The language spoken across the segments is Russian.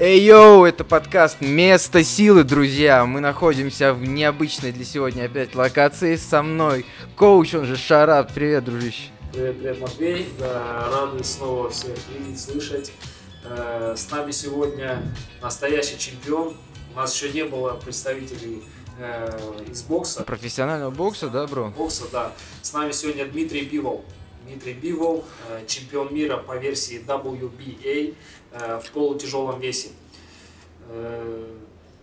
Эй, йоу, это подкаст «Место силы», друзья. Мы находимся в необычной для сегодня опять локации. Со мной коуч, он же Шарап. Привет, дружище. Привет, привет, Матвей. Да, рады снова всех видеть, слышать. Э, С нами сегодня настоящий чемпион. У нас еще не было представителей э, из бокса. Профессионального бокса, да, бро? Бокса, да. С нами сегодня Дмитрий Бивол. Дмитрий Бивол, э, чемпион мира по версии WBA в полутяжелом весе. Э,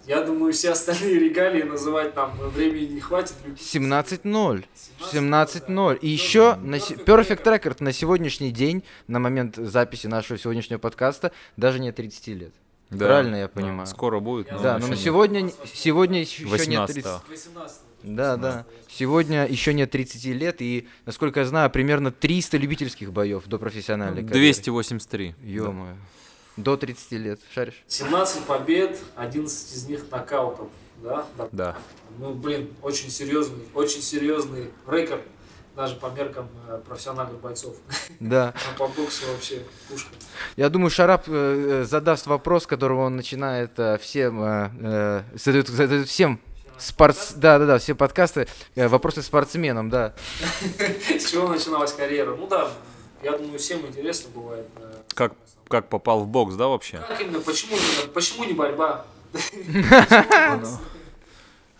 Я думаю, все остальные регалии называть нам времени не хватит. 17-0. 17-0. И еще на се- Perfect Record на сегодняшний день, на момент записи нашего сегодняшнего подкаста, даже не 30 лет. Да, Правильно я да, понимаю? Скоро будет. Да, Да, но на нет. сегодня, сегодня еще нет 18 30. 18 Да, да. Сегодня еще нет 30 лет, и, насколько я знаю, примерно 300 любительских боев до профессиональной карьеры. 283. Ё-моё. До 30 лет. Шаришь? 17 побед, 11 из них нокаутом. Да? Да. Ну, блин, очень серьезный, очень серьезный рекорд, даже по меркам э, профессиональных бойцов. Да. А по боксу вообще пушка. Я думаю, Шарап э, э, задаст вопрос, которого он начинает э, всем, задает, задает всем спортс... Да, да, да, все подкасты, вопросы спортсменам, да. С чего начиналась карьера? Ну да, я думаю, всем интересно бывает. Как, как попал в бокс, да, вообще? Как именно, почему, почему не борьба?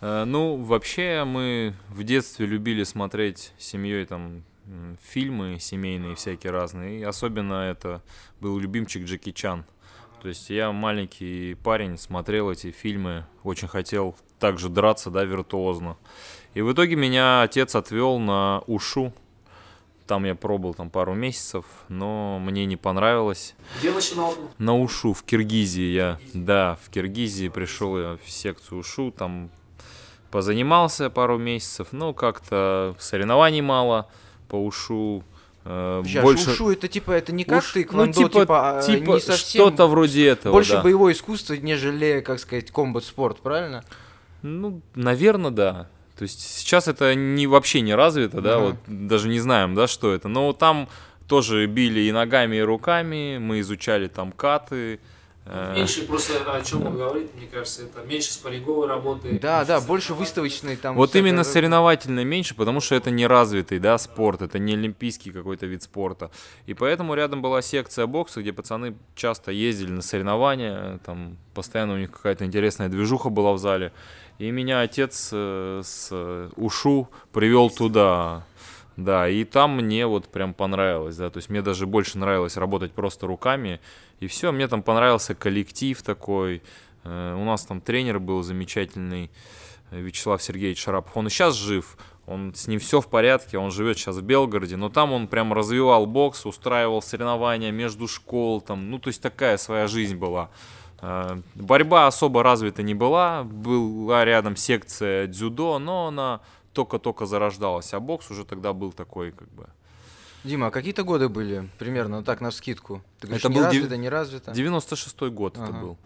Э, ну, вообще мы в детстве любили смотреть с семьей там фильмы семейные всякие разные. И особенно это был любимчик Джеки Чан. То есть я маленький парень, смотрел эти фильмы, очень хотел также драться, да, виртуозно. И в итоге меня отец отвел на Ушу. Там я пробовал там пару месяцев, но мне не понравилось. Где начинал? На Ушу в Киргизии я, да, в Киргизии пришел я в секцию Ушу, там позанимался пару месяцев, но как-то соревнований мало по Ушу. э, Сейчас, больше ушу это типа, это не как Уш- ты, ну, типа, типа, а, типа не совсем... что-то вроде этого, Больше да. боевое искусство, нежели, как сказать, комбат-спорт, правильно? Ну, наверное, да. То есть сейчас это не вообще не развито, да, вот даже не знаем, да, что это. Но там тоже били и ногами, и руками, мы изучали там каты. э, Меньше просто о чем он говорит, мне кажется, это меньше спарринговой работы. Да, да, больше выставочный там... Вот именно такое. соревновательно меньше, потому что это не развитый, да, спорт, это не олимпийский какой-то вид спорта. И поэтому рядом была секция бокса, где пацаны часто ездили на соревнования, там постоянно у них какая-то интересная движуха была в зале. И меня отец э, с Ушу привел туда. Да, и там мне вот прям понравилось, да, то есть мне даже больше нравилось работать просто руками, и все, мне там понравился коллектив такой, Э, у нас там тренер был замечательный, э, Вячеслав Сергеевич Шарапов, он и сейчас жив, он с ним все в порядке, он живет сейчас в Белгороде, но там он прям развивал бокс, устраивал соревнования между школ, там, ну то есть такая своя жизнь была. Э, Борьба особо развита не была, была рядом секция дзюдо, но она только-только зарождалась, а бокс уже тогда был такой как бы Дима, а какие-то годы были примерно, ну так, на скидку? Ты говоришь, Это не был дев- развито, не развито? 96-й год это Ага. был.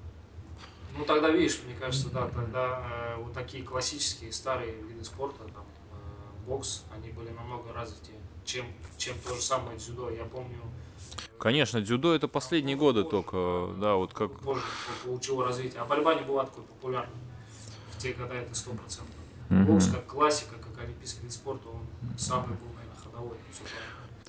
Ну тогда, видишь, мне кажется, да, тогда э, вот такие классические старые виды спорта, там, э, бокс, они были намного развитее, чем, чем то же самое дзюдо. Я помню, Конечно, дзюдо это последние годы только, да, вот как позже получило развитие, а борьба не была такой популярной. В те годы это сто процентов. Мгм. Бокс как классика, как олимпийский вид спорта, он самый был, наверное, ходовой.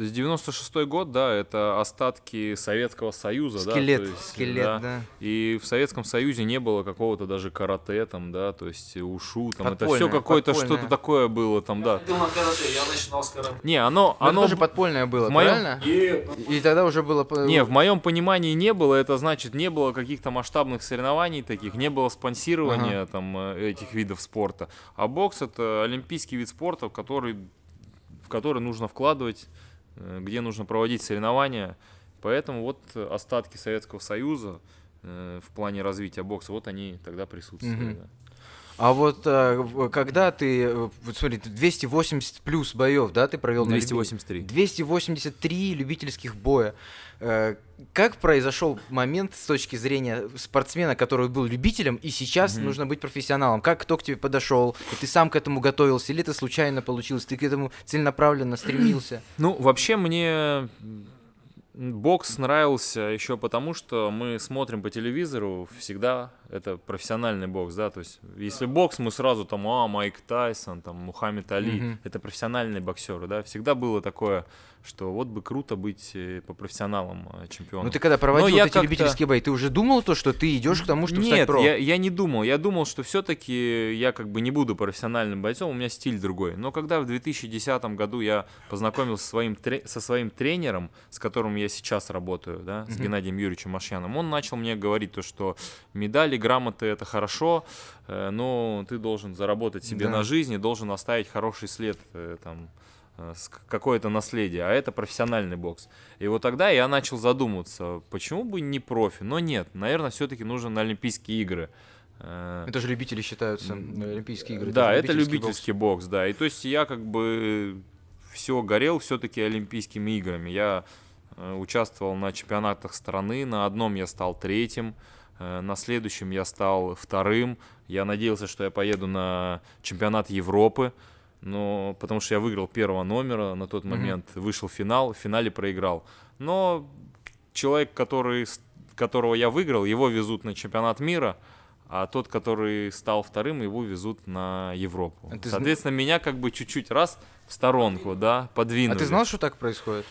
То есть 96-й год, да, это остатки Советского Союза, да. Скелет, то есть, скелет, да. да. И в Советском Союзе не было какого-то даже карате там, да, то есть ушу, там, это Подпольное, все какое-то что-то такое было там, Я да. на карате, я начинал с карате. Не, оно, Но это оно, тоже подпольное было, в моем- правильно? Нет, ну, И тогда уже было... не, в моем понимании не было, это значит, не было каких-то масштабных соревнований таких, не было спонсирования там э, этих видов спорта. А бокс это олимпийский вид спорта, в который, в который нужно вкладывать, где нужно проводить соревнования. Поэтому вот э, остатки Советского Союза э, в плане развития бокса, вот они тогда присутствовали. Мгм. да. А вот э, когда ты, э, вот смотри, ты 280 плюс боев, да, ты провел на люби- 283. 283 любительских боя. Э, Как произошел момент с точки зрения спортсмена, который был любителем, и сейчас Мгм. нужно быть профессионалом? Как кто к тебе подошел? И ты сам к этому готовился, или это случайно получилось? Ты к этому целенаправленно стремился? Ну, вообще мне Бокс нравился еще потому, что мы смотрим по телевизору, всегда это профессиональный бокс, да, то есть если бокс, мы сразу там, а, Майк Тайсон, там, Мухаммед Али, Мгм. это профессиональные боксеры, да, всегда было такое, что вот бы круто быть э, по профессионалам э, чемпионом. Ну ты когда проводил я вот эти любительские бои, ты уже думал то, что ты идешь к тому, чтобы стать Нет, про? я, я не думал. Я думал, что все-таки я как бы не буду профессиональным бойцом, у меня стиль другой. Но когда в 2010 году я познакомился со своим, тре- со своим тренером, с которым я сейчас работаю, да, с Мгм. Геннадием Юрьевичем Машьяном, он начал мне говорить то, что медали, грамоты это хорошо, э, но ты должен заработать себе Да. на жизнь и должен оставить хороший след там какое-то наследие, а это профессиональный бокс. И вот тогда я начал задумываться, почему бы не профи? Но нет, наверное, все-таки нужно на Олимпийские игры. Э, Это же любители считаются, э, Олимпийские игры. Да, же это любительский любительский бокс, да. И то есть я как бы все горел все-таки Олимпийскими играми. Я э, участвовал на чемпионатах страны, на одном я стал третьим, э, на следующем я стал вторым. Я надеялся, что я поеду на чемпионат Европы, но потому что я выиграл первого номера на тот момент, вышел в финал, в финале проиграл. Но человек, который, которого я выиграл, его везут на чемпионат мира, а тот, который стал вторым, его везут на Европу. А ты зн- Соответственно, меня как бы чуть-чуть раз в сторонку, да, подвинули. А ты знал, что так происходит?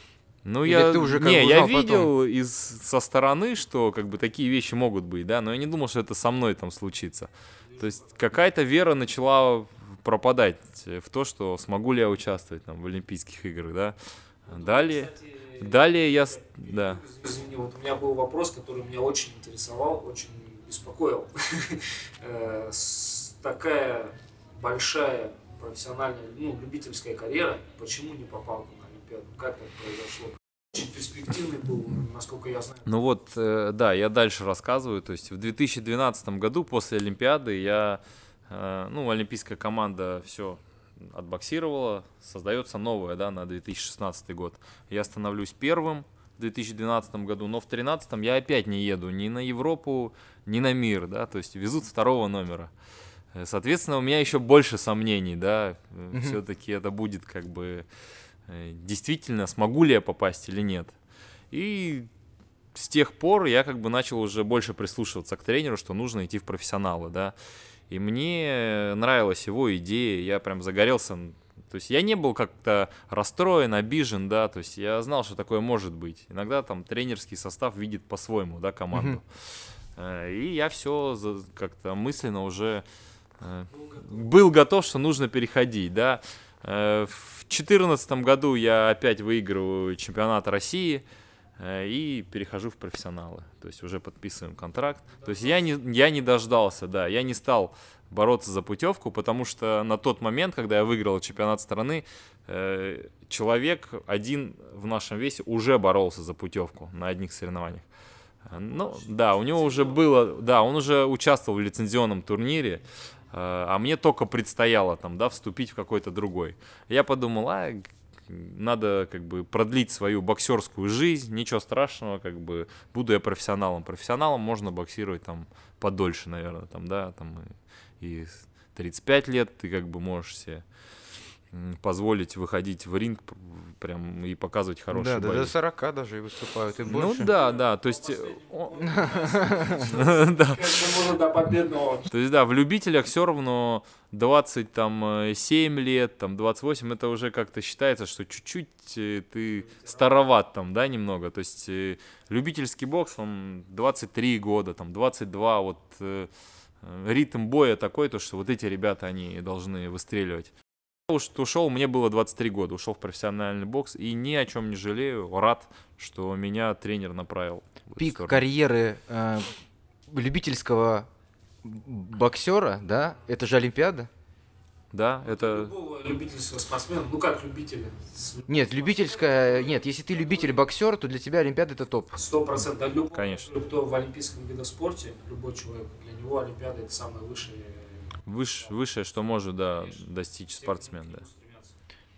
Ну, Или я, ты уже как не, я узнал потом? видел из, со стороны, что как бы такие вещи могут быть, да, но я не думал, что это со мной там случится. То есть какая-то вера начала пропадать в то, что смогу ли я участвовать там в Олимпийских играх, да. Далее, Кстати, далее я, да. Извини, вот у меня был вопрос, который меня очень интересовал, очень беспокоил. Э, Такая большая профессиональная, ну, любительская карьера, почему не попал на Олимпиаду? Как так произошло? Очень перспективный был, насколько я знаю. Ну вот, э, да, я дальше рассказываю. То есть в 2012 году после Олимпиады я, э, ну, олимпийская команда все отбоксировала, создается новая, да, на 2016 год. Я становлюсь первым в 2012 году, но в 2013 я опять не еду ни на Европу, ни на мир, да, то есть везут второго номера. Э, Соответственно, у меня еще больше сомнений, да, Мгм. все-таки это будет как бы э, действительно, смогу ли я попасть или нет. И с тех пор я как бы начал уже больше прислушиваться к тренеру, что нужно идти в профессионалы, да. И мне нравилась его идея, я прям загорелся. То есть я не был как-то расстроен, обижен, да, то есть я знал, что такое может быть. Иногда там тренерский состав видит по-своему, да, команду. Э, И я все как-то мысленно уже э, был готов, что нужно переходить, да. Э, В 2014 году я опять выигрываю чемпионат России и перехожу в профессионалы. То есть уже подписываем контракт. То есть я не, я не дождался, да, я не стал бороться за путевку, потому что на тот момент, когда я выиграл чемпионат страны, э, человек один в нашем весе уже боролся за путевку на одних соревнованиях. Э, Ну, да, у него уже было, да, он уже участвовал в лицензионном турнире, э, а мне только предстояло там, да, вступить в какой-то другой. Я подумал, а, надо как бы продлить свою боксерскую жизнь, ничего страшного, как бы буду я профессионалом. Профессионалом можно боксировать там подольше, наверное, там, да, там и, и с 35 лет ты как бы можешь себе позволить выходить в ринг прям и показывать хорошие Да, да, бои. до 40 даже и выступают, и Ну больше. да, да, то есть... э, Да. Как же можно до победного? То есть, да, в любителях все равно 27 лет, там, 28, это уже как-то считается, что чуть-чуть э, ты староват там, да, немного. То есть, э, любительский бокс, он 23 года, там, 22, вот э, э, ритм боя такой, то, что вот эти ребята, они должны выстреливать. Ушел, мне было 23 года, ушел в профессиональный бокс, и ни о чем не жалею, рад, что меня тренер направил. Пик сторону. карьеры э, любительского боксера, да, это же Олимпиада. Да, это... Любого любительского спортсмена, ну как любителя, Нет, любительская, нет, если ты любитель боксер, то для тебя Олимпиада это топ. сто процентов, Конечно. кто в олимпийском видоспорте, любой человек, для него Олимпиада это самое высшее. Выш, высшее, что может, да, достичь спортсмен, да.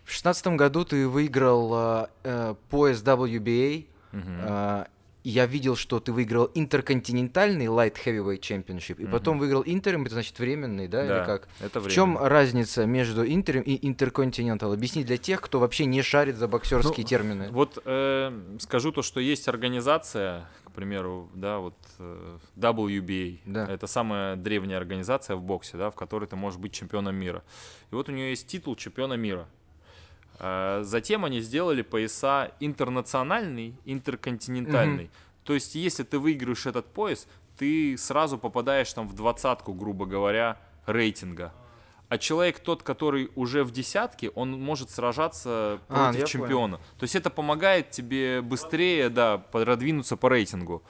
В шестнадцатом году ты выиграл э, э, пояс WBA, Мгм. э, я видел, что ты выиграл интерконтинентальный Light Heavyweight Championship, и Мгм. потом выиграл интерим, это значит временный, да, или Да, как? это В чем разница между интерим и интерконтинентал? Объясни для тех, кто вообще не шарит за боксерские Ну, термины. Вот э, скажу то, что есть организация, примеру, да, вот э, WBA. Да. Это самая древняя организация в боксе, да, в которой ты можешь быть чемпионом мира. И вот у нее есть титул чемпиона мира. Э, Затем они сделали пояса интернациональный, интерконтинентальный. То есть, если ты выиграешь этот пояс, ты сразу попадаешь там в двадцатку, грубо говоря, рейтинга. А человек тот, который уже в десятке, он может сражаться А, против я чемпиона. То есть это помогает тебе быстрее, да, продвинуться по рейтингу.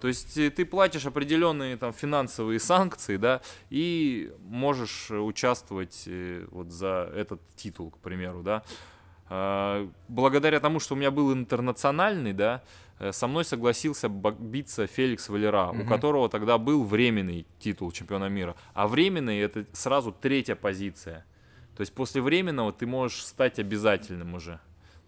То есть э, ты платишь определенные там финансовые санкции, да, и можешь э, участвовать э, вот за этот титул, к примеру, да. А, Благодаря тому, что у меня был интернациональный, да, э, со мной согласился биться Феликс Валера, у Мгм. которого тогда был временный титул чемпиона мира. А временный это сразу третья позиция. То есть после временного ты можешь стать обязательным уже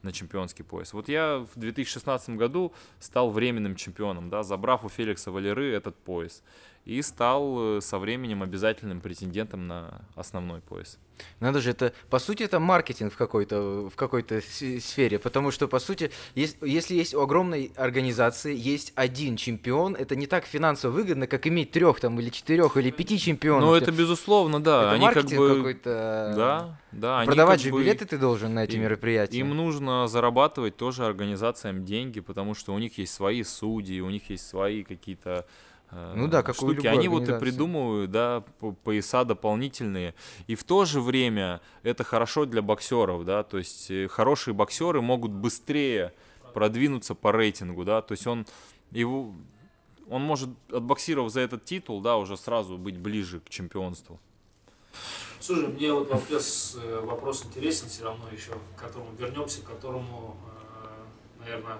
на чемпионский пояс. Вот я в 2016 году стал временным чемпионом, да, забрав у Феликса Валеры этот пояс. И стал э, со временем обязательным претендентом на основной пояс. Надо же, это, по сути, это маркетинг в какой-то, в какой-то сфере, потому что, по сути, ес- если есть у огромной организации есть один чемпион, это не так финансово выгодно, как иметь трех там, или четырех, или пяти чемпионов. Ну, это безусловно, да. Это Они как маркетинг бы... какой-то. Да, да. они Продавать как же бы- билеты ты должен на эти им- мероприятия. Им нужно зарабатывать тоже организациям деньги, потому что у них есть свои судьи, у них есть свои какие-то Ну да, как у штуки. Они вот и придумывают, да, пояса дополнительные. И в то же время это хорошо для боксеров, да, то есть э, хорошие боксеры могут быстрее продвинуться по рейтингу, да, то есть он его он может, отбоксировав за этот титул, да, уже сразу быть ближе к чемпионству. Слушай, мне вот вопрос, э, вопрос интересен все равно еще, к которому вернемся, к которому, наверное,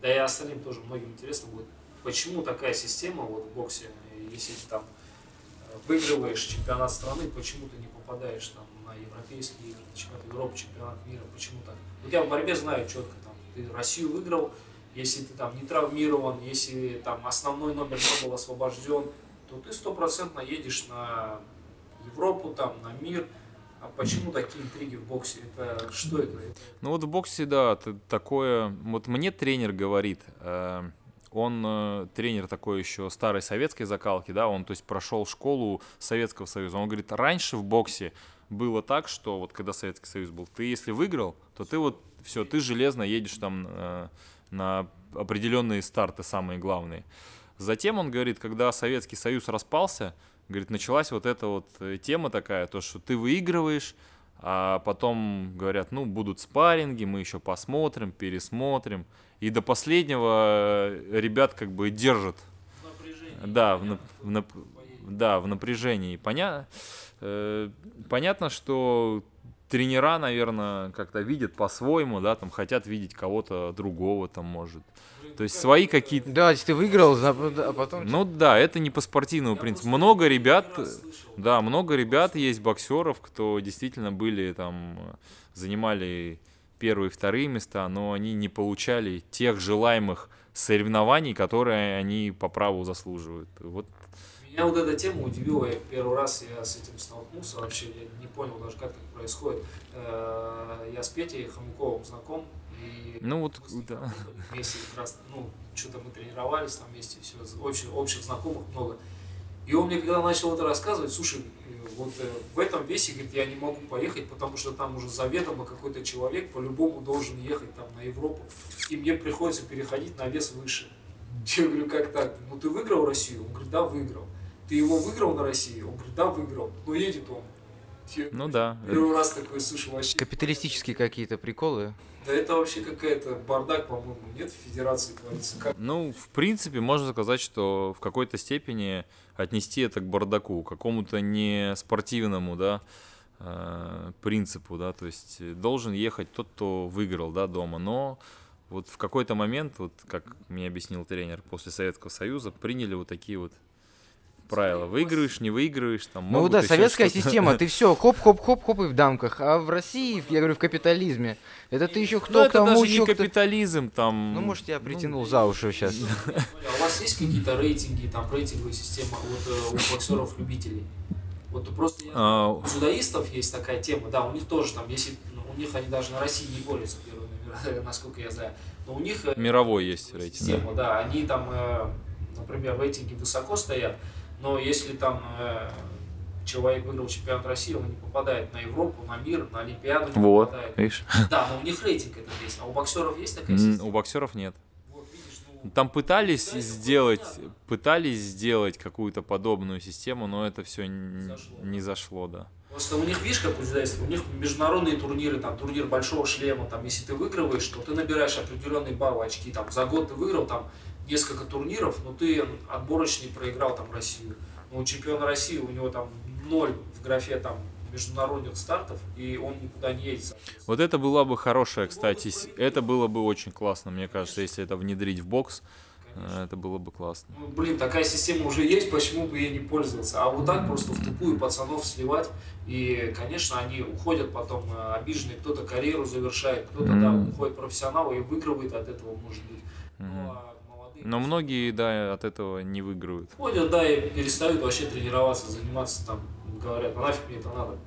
да и остальным тоже многим интересно будет. Почему такая система вот в боксе, если ты там выигрываешь чемпионат страны, почему ты не попадаешь там на европейские игры, на чемпионат Европы, чемпионат мира, почему так? Вот я в борьбе знаю четко, там, ты Россию выиграл, если ты там не травмирован, если там основной номер не был освобожден, то ты стопроцентно едешь на Европу, там, на мир. А почему такие интриги в боксе? Это что это? Ну вот в боксе, да, такое... Вот мне тренер говорит, э, он э, тренер такой еще старой советской закалки, да, он, то есть, прошел школу Советского Союза. Он говорит, раньше в боксе было так, что вот когда Советский Союз был, ты если выиграл, то ты вот все, ты железно едешь там э, на определенные старты самые главные. Затем он говорит, когда Советский Союз распался, говорит, началась вот эта вот э, тема такая, то, что ты выигрываешь, а потом говорят, ну, будут спарринги, мы еще посмотрим, пересмотрим. И до последнего э, ребят как бы держат, да, в, нап- в нап- да, в напряжении. Поня... э, понятно, что тренера, наверное, как-то видят по-своему, да, там хотят видеть кого-то другого, там, может. То есть свои какие-то Да, если ты выиграл, а потом... ну да, это не по спортивному принципу. Много ребят, да, много ребят есть боксеров, кто действительно были там, занимали первые и вторые места, но они не получали тех желаемых соревнований, которые они по праву заслуживают. Вот Меня вот эта тема удивила. Я первый раз я с этим столкнулся. Вообще я не понял даже, как так происходит. Э, Я с Петей Хомяковым знаком. И Ну вот, да. Вместе как раз, ну, что-то мы тренировались там вместе, все, общих, общих знакомых много. И он мне когда начал это рассказывать, слушай, вот э, в этом весе, говорит, я не могу поехать, потому что там уже заведомо какой-то человек по-любому должен ехать там на Европу, и мне приходится переходить на вес выше. Я говорю, как так? Ну ты выиграл Россию? Он говорит, да, выиграл. Ты его выиграл на России? Он говорит, да, выиграл. Но едет он. Ну да. Первый раз такой, слушай, вообще... Капиталистические какие-то приколы. Да это вообще какая-то бардак, по-моему, нет в федерации творится. Как Ну, в принципе, можно сказать, что в какой-то степени отнести это к бардаку, к какому-то не спортивному, да, э, принципу, да, то есть должен ехать тот, кто выиграл, да, дома, но вот в какой-то момент, вот как мне объяснил тренер, после Советского Союза приняли вот такие вот правила. Выигрываешь, не выигрываешь, там Ну могут да, еще советская система, ты все, хоп-хоп-хоп-хоп и в дамках. А в России, я говорю, в капитализме, это ты еще Ну, кто к это тому, даже не капитализм, там... Ну, может, я притянул за уши сейчас. А у вас есть какие-то рейтинги, там рейтинговые системы вот, э, у боксеров-любителей? Вот просто А, у дзюдоистов есть такая тема, да, у них тоже там, если ну, у них они даже на России не борются первыми, насколько я знаю, но у них э, Мировой есть рейтинг, да. система, да, они там, э, например, в рейтинге высоко стоят, но если там э, человек выиграл чемпионат России, он не попадает на Европу, на мир, на Олимпиаду не Вот, попадает. видишь? Да, но у них рейтинг этот есть, а у боксеров есть такая система? У боксеров нет. Вот, видишь, ну, Там пытались это сделать, пытались сделать какую-то подобную систему, но это все Зашло. не зашло, да. Просто у них, видишь, как у дзюдоистов, у них международные турниры, там, турнир большого шлема, там, если ты выигрываешь, то ты набираешь определенные баллы, очки, там, за год ты выиграл, там, несколько турниров, но ты отборочный проиграл, там, Россию. Но у чемпиона России, у него, там, ноль в графе, там, международных стартов, и он никуда не едет. Вот это была бы хорошая, кстати, это было бы очень классно, мне кажется, если это внедрить в бокс, э, это было бы классно. Ну, блин, такая система уже есть, почему бы ей не пользоваться? А вот так просто в тупую пацанов сливать, и, конечно, они уходят потом э, обиженные, кто-то карьеру завершает, кто-то, да, Мгм. уходит профессионал и выигрывает от этого, может быть. Ну, Мгм. Но многие, да, от этого не выигрывают. ходят, да, и перестают вообще тренироваться, заниматься там, говорят, ну нафиг мне это надо.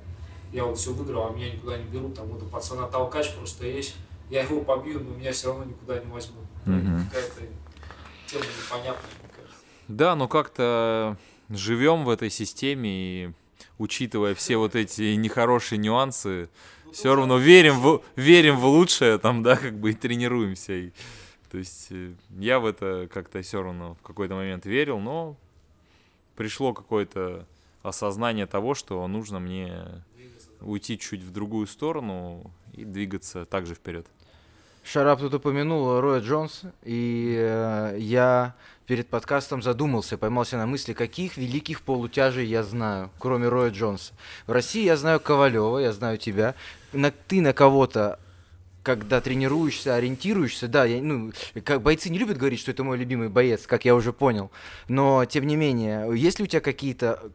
Я вот все выиграл, а меня никуда не берут, там вот у пацана толкач просто есть, я его побью, но меня все равно никуда не возьмут. Какая-то тема непонятная, мне кажется. Да, но как-то живем в этой системе и учитывая все вот эти нехорошие нюансы, все равно верим в, верим в лучшее там, да, как бы и тренируемся. И, то есть э, я в это как-то все равно в какой-то момент верил, но пришло какое-то осознание того, что нужно мне уйти чуть в другую сторону и двигаться также вперед. Шарап тут упомянул Роя Джонс, и э, я перед подкастом задумался, поймался на мысли, каких великих полутяжей я знаю, кроме Роя Джонса. В России я знаю Ковалева, я знаю тебя. На, ты на кого-то когда тренируешься, ориентируешься, да, я, ну, как бойцы не любят говорить, что это мой любимый боец, как я уже понял, но тем не менее, есть ли у тебя какие-то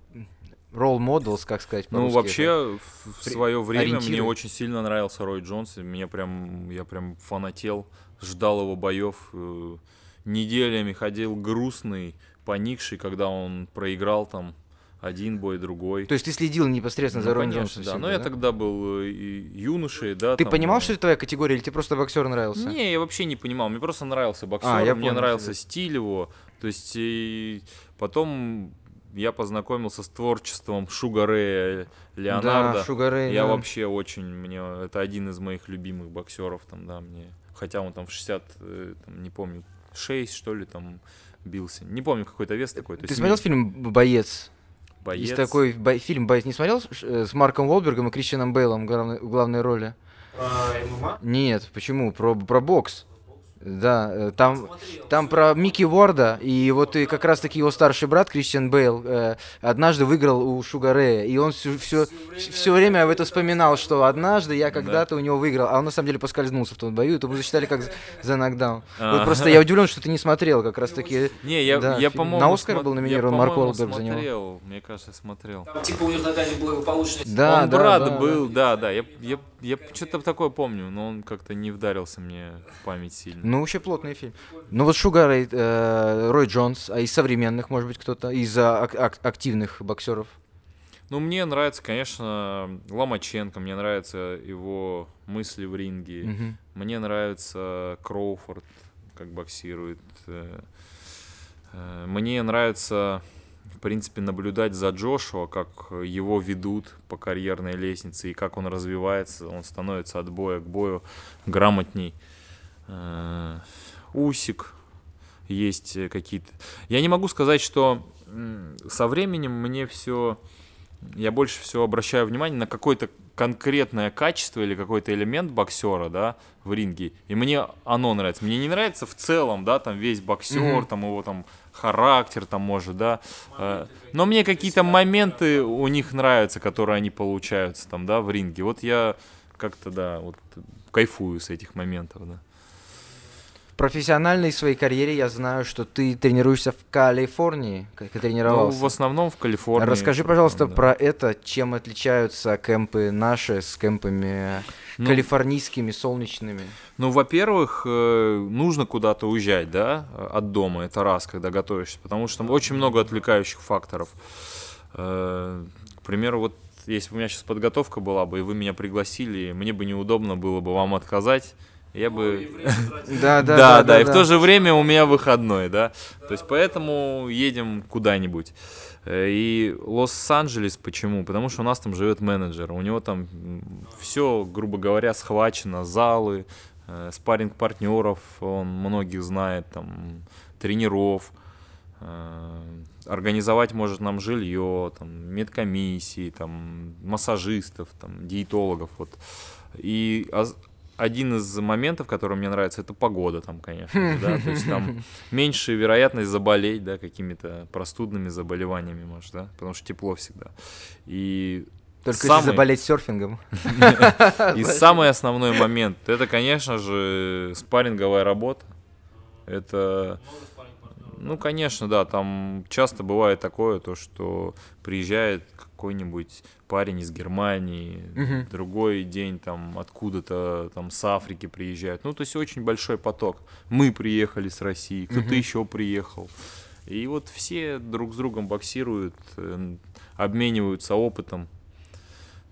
role models, как сказать Ну, вообще, в, в свое время мне ориентиры. очень сильно нравился Рой Джонс. Мне прям, я прям фанател, ждал его боев. э, Неделями ходил грустный, поникший, когда он проиграл там один бой, другой. То есть ты следил непосредственно за Ну, Роем конечно, Джонсом? да. всегда, Но я тогда был э, юношей, да. Ты там, понимал, э, что это твоя категория, или тебе просто боксер нравился? Не, я вообще не понимал. Мне просто нравился боксер, А, я мне понял нравился тебя. стиль его. То есть и потом я познакомился с творчеством Шуга Рэя Леонардо. Да, Шуга Рэй, Я да. вообще очень, мне это один из моих любимых боксеров, там, да, мне, хотя он там в 60, э, там, не помню, 6, что ли, там бился. Не помню, какой-то вес такой. Ты есть смотрел фильм «Боец»? Боец. Есть такой бой- фильм «Боец». Не смотрел э, с Марком Уолбергом и Кристианом Бейлом в главной, в главной роли? Про ММА? Нет, почему? Про, про бокс. Да, э, там, там про Микки Уорда, и вот и как раз таки его старший брат Кристиан Бейл э, однажды выиграл у Шуга Рэя, и он все, все, все время об этом вспоминал, что однажды я когда-то у него выиграл, а он на самом деле поскользнулся в том бою, и то мы засчитали как за- нокдаун. Вот просто я удивлен, что ты не смотрел как раз таки. Не, я, Да, я по-моему... На «Оскар» был я, номинирован Марк Уолберг за него. смотрел, мне кажется, смотрел. Там типа у них такая неблагополучная Да, он да, брат да, был, да, да, я, я, я что-то такое помню, но он как-то не вдарился мне в память сильно. Ну, вообще плотный фильм. Ну вот Шугар, Рэй, э, Рой Джонс, а из современных, может быть, кто-то, из а, ак- ак- активных боксеров. Ну, мне нравится, конечно, Ломаченко, мне нравятся его мысли в ринге, Мгм. мне нравится Кроуфорд, как боксирует. э, э, Мне нравится, в принципе, наблюдать за Джошуа, как его ведут по карьерной лестнице и как он развивается, он становится от боя к бою грамотней. Э, Усик есть э, какие-то. Я не могу сказать, что со временем мне все, я больше всего обращаю внимание на какое-то конкретное качество или какой-то элемент боксера, да, в ринге, и мне оно нравится. Мне не нравится в целом, да, там весь боксер, Мгм. там его там характер, там может, да, э, но мне какие-то моменты у них нравятся, которые они получаются там, да, в ринге. Вот я как-то, да, вот кайфую с этих моментов, да. Профессиональной своей карьере я знаю, что ты тренируешься в Калифорнии, как и Ну, тренировался. в основном в Калифорнии. Расскажи, пожалуйста, Да. про это, чем отличаются кемпы наши с кемпами Ну, калифорнийскими, солнечными. Ну, во-первых, э, нужно куда-то уезжать, да, от дома, это раз, когда готовишься, потому что там очень много отвлекающих факторов. Э, К примеру, вот если бы у меня сейчас подготовка была бы, и вы меня пригласили, мне бы неудобно было бы вам отказать, я бы... Да, да, Да, да, и в то же время у меня выходной, да. То есть поэтому едем куда-нибудь. Э, И Лос-Анджелес почему? Потому что у нас там живет менеджер. У него там все, грубо говоря, схвачено, залы, э, спарринг партнеров, он многих знает, там, тренеров. э, Организовать может нам жилье, там, медкомиссии, там, массажистов, там, диетологов. Вот. И аз- один из моментов, который мне нравится, это погода там, конечно да, то есть там меньше вероятность заболеть, да, какими-то простудными заболеваниями, может, да, потому что тепло всегда. И Только самый- если заболеть серфингом. и самый основной момент, это, конечно же, спарринговая работа. Это, ну, конечно, да, там часто бывает такое, то, что приезжает какой-нибудь парень из Германии, Мгм. другой день там откуда-то там с Африки приезжают. Ну, то есть очень большой поток. Мы приехали с России, кто-то Мгм. еще приехал. И вот все друг с другом боксируют, э, обмениваются опытом.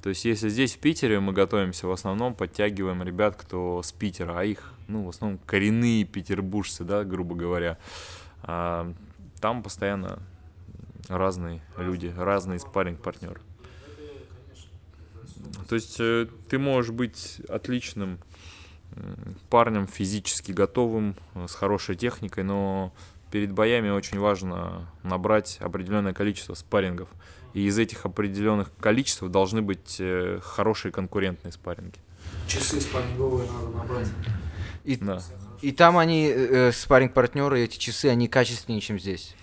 То есть, если здесь в Питере мы готовимся, в основном подтягиваем ребят, кто с Питера, а их, ну, в основном коренные петербуржцы, да, грубо говоря. А там постоянно разные люди, разные спарринг партнеры. То есть э, ты можешь быть отличным парнем, физически готовым, э, с хорошей техникой, но перед боями очень важно набрать определенное количество спаррингов. И из этих определенных количеств должны быть э, хорошие конкурентные спарринги. Часы спарринговые надо набрать. И, Да. и там они, э, спарринг партнеры эти часы, они качественнее, чем здесь.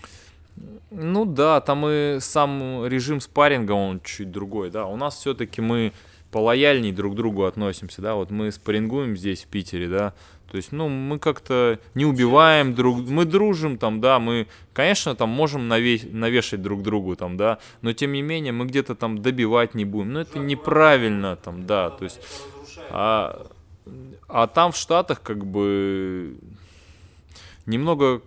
Ну да, там и сам режим спарринга, он чуть другой, да. У нас все-таки мы полояльней друг к другу относимся, да. Вот мы спаррингуем здесь, в Питере, да. То есть, ну, мы как-то не убиваем друг, мы дружим там, да, мы, конечно, там можем наве- навешать друг другу там, да, но тем не менее мы где-то там добивать не будем, но это неправильно там, да, то есть, а, а там в Штатах как бы немного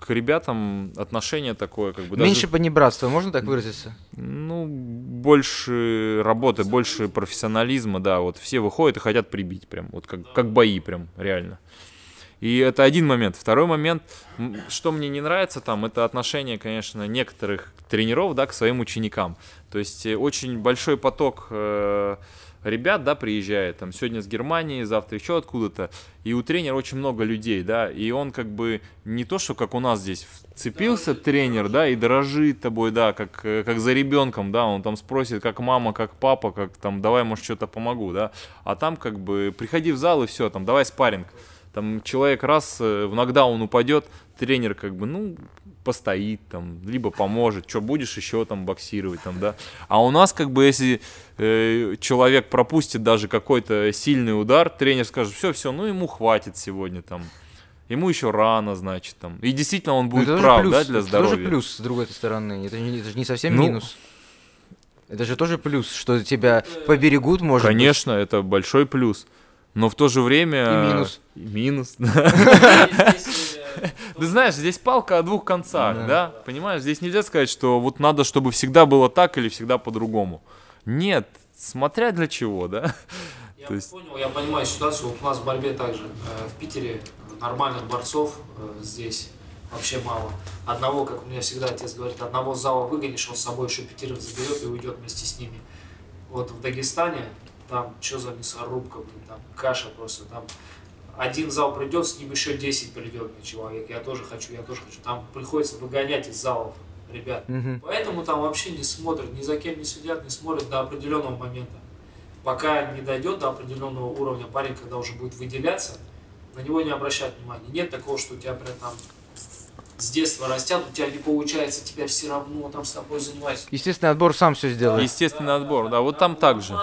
к, ребятам отношение такое, как бы даже- Меньше понебратства, можно так выразиться? ну, больше работы, больше профессионализма, да, вот все выходят и хотят прибить прям, вот как, как бои прям, реально. И это один момент. Второй момент, что мне не нравится там, это отношение, конечно, некоторых тренеров, да, к своим ученикам. То есть э, очень большой поток э, ребят, да, приезжает, там, сегодня с Германии, завтра еще откуда-то, и у тренера очень много людей, да, и он как бы не то, что как у нас здесь вцепился тренер, да, и дорожит тобой, да, как, э, как за ребенком, да, он там спросит, как мама, как папа, как там, давай, может, что-то помогу, да, а там как бы приходи в зал и все, там, давай спарринг, там человек раз э, в нокдаун упадет, тренер как бы, ну, постоит там, либо поможет, что будешь еще там боксировать там, да. А у нас как бы, если э, человек пропустит даже какой-то сильный удар, тренер скажет, все, все, ну ему хватит сегодня там. Ему еще рано, значит, там. И действительно он будет это прав, плюс, да, для это здоровья. тоже плюс, с другой стороны. Это, не- это же не совсем Ну, минус. Это же тоже плюс, что тебя поберегут, может быть. Конечно, это большой плюс. Но в то же время... И минус. И минус, да. Ты знаешь, здесь палка о двух концах, Да. Понимаешь, здесь нельзя сказать, что вот надо, чтобы всегда было так или всегда по-другому. Нет, смотря для чего, да. Я То есть- понял, я понимаю ситуацию. Вот у нас в борьбе также. Э, В Питере нормальных борцов э, здесь вообще мало. Одного, как у меня всегда отец говорит, одного зала выгонишь, он с собой еще пятерых заберет и уйдет вместе с ними. Вот в Дагестане там что за мясорубка, блин, там каша просто, там один зал придет, с ним еще 10 придет мне человек, я тоже хочу, я тоже хочу. Там приходится выгонять из залов ребят. Мгм. Поэтому там вообще не смотрят, ни за кем не следят, не смотрят до определенного момента. Пока не дойдет до определенного уровня парень, когда уже будет выделяться, на него не обращают внимания. Нет такого, что у тебя прям там с детства растят, у тебя не получается, тебя все равно там с тобой занимаются. Естественный отбор сам все сделает. Естественный отбор, да, вот там так же.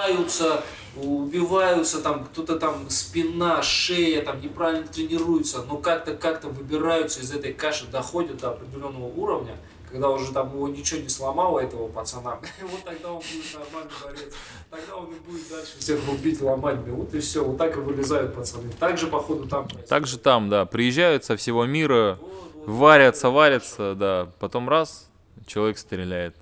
Убиваются там, кто-то там спина, шея, там неправильно тренируются, но как-то как-то выбираются из этой каши, доходят до определенного уровня, когда уже там его ничего не сломало, этого пацана, вот тогда он будет нормальный борец. Тогда он и будет дальше всех рубить, ломать. Вот и все, вот так и вылезают пацаны. Так же, походу, там. Так же там, да. Приезжают со всего мира, варятся, варятся, да. Потом раз, человек стреляет.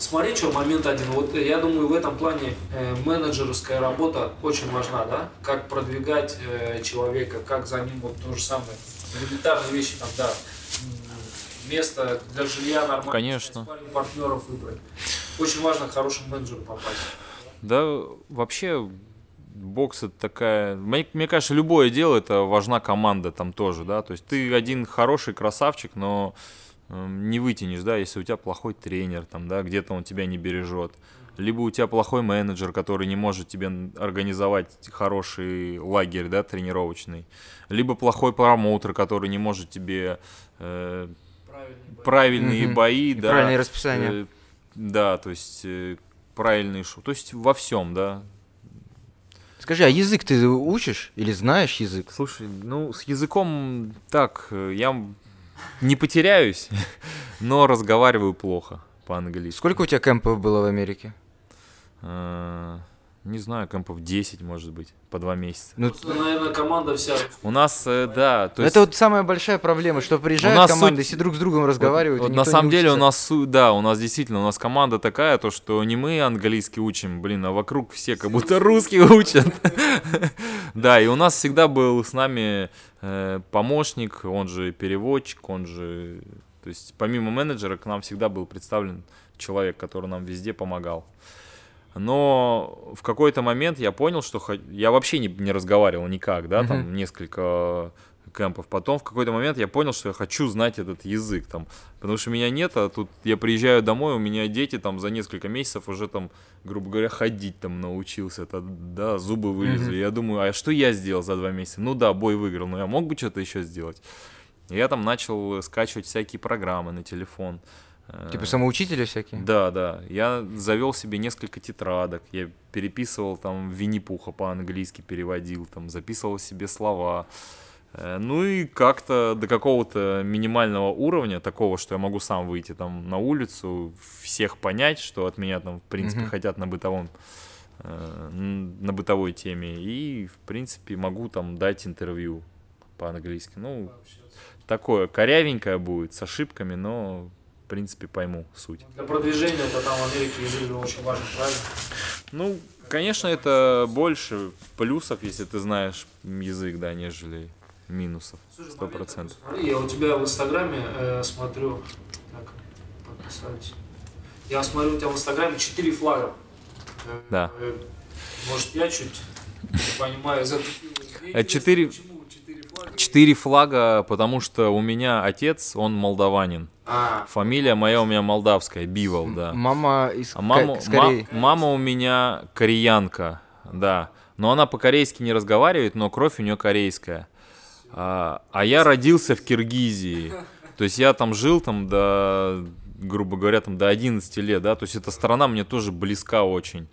Смотри, что момент один. Вот я думаю, в этом плане э, менеджерская работа очень важна, да? Как продвигать э, человека, как за ним вот то же самое. Элементарные вещи там, да. Место для жилья нормально. Конечно. партнеров выбрать. Очень важно к хорошему менеджеру попасть. Да, вообще бокс это такая... Мне, мне кажется, любое дело это важна команда там тоже, да. То есть ты один хороший красавчик, но не вытянешь, да, если у тебя плохой тренер, там, да, где-то он тебя не бережет. Либо у тебя плохой менеджер, который не может тебе организовать хороший лагерь, да, тренировочный. Либо плохой промоутер, который не может тебе э, правильные, правильные бои, бои да. Правильные расписания. Э, да, то есть э, правильные шоу. То есть во всем, да. Скажи, а язык ты учишь или знаешь язык? Слушай, ну с языком так, э, я не потеряюсь, но разговариваю плохо по-английски. Сколько у тебя кемпов было в Америке? Э, не знаю, кемпов 10, может быть, по два месяца. Ну, наверное, команда вся. У нас, э, да. То есть... Это вот самая большая проблема, что приезжают команды, суть... все друг с другом разговаривают. Вот, вот на самом деле у нас, да, у нас действительно, у нас команда такая, то что не мы английский учим, блин, а вокруг все как будто русский учат. Да, и у нас всегда был с нами э, помощник, он же переводчик, он же, то есть помимо менеджера к нам всегда был представлен человек, который нам везде помогал. Но в какой-то момент я понял, что я вообще не, не разговаривал никак, да, там uh-huh. несколько кемпов. Потом в какой-то момент я понял, что я хочу знать этот язык там, потому что меня нет, а тут я приезжаю домой, у меня дети там за несколько месяцев уже там, грубо говоря, ходить там научился, это, да, зубы вылезли. Mm-hmm. Я думаю, а что я сделал за два месяца? Ну да, бой выиграл, но я мог бы что-то еще сделать. я там начал скачивать всякие программы на телефон. Типа самоучители всякие? Да, да. Я завел себе несколько тетрадок. Я переписывал там Винни-Пуха по-английски, переводил, там записывал себе слова. Э, ну и как-то до какого-то минимального уровня, такого, что я могу сам выйти там на улицу, всех понять, что от меня там, в принципе, mm-hmm. хотят на бытовом э, на бытовой теме. И, в принципе, могу там дать интервью по-английски. Ну, такое корявенькое будет, с ошибками, но принципе, пойму суть. Для продвижения это там в Америке язык очень важен, правильно? Ну, конечно, это больше плюсов, если ты знаешь язык, да, нежели минусов. Сто процентов. Я у тебя в Инстаграме э, смотрю, так, подписать. Я смотрю у тебя в Инстаграме четыре флага. Э, да. Э, может, я чуть понимаю, за э, Четыре... Четыре флага, потому что у меня отец, он молдаванин. А. Фамилия моя у меня молдавская, Бивол, да. Мама из а маму, ма- мама у меня кореянка, да. Но она по-корейски не разговаривает, но кровь у нее корейская. А, а я родился в Киргизии. То есть я там жил там до, грубо говоря, там до 11 лет, да. То есть эта страна мне тоже близка очень.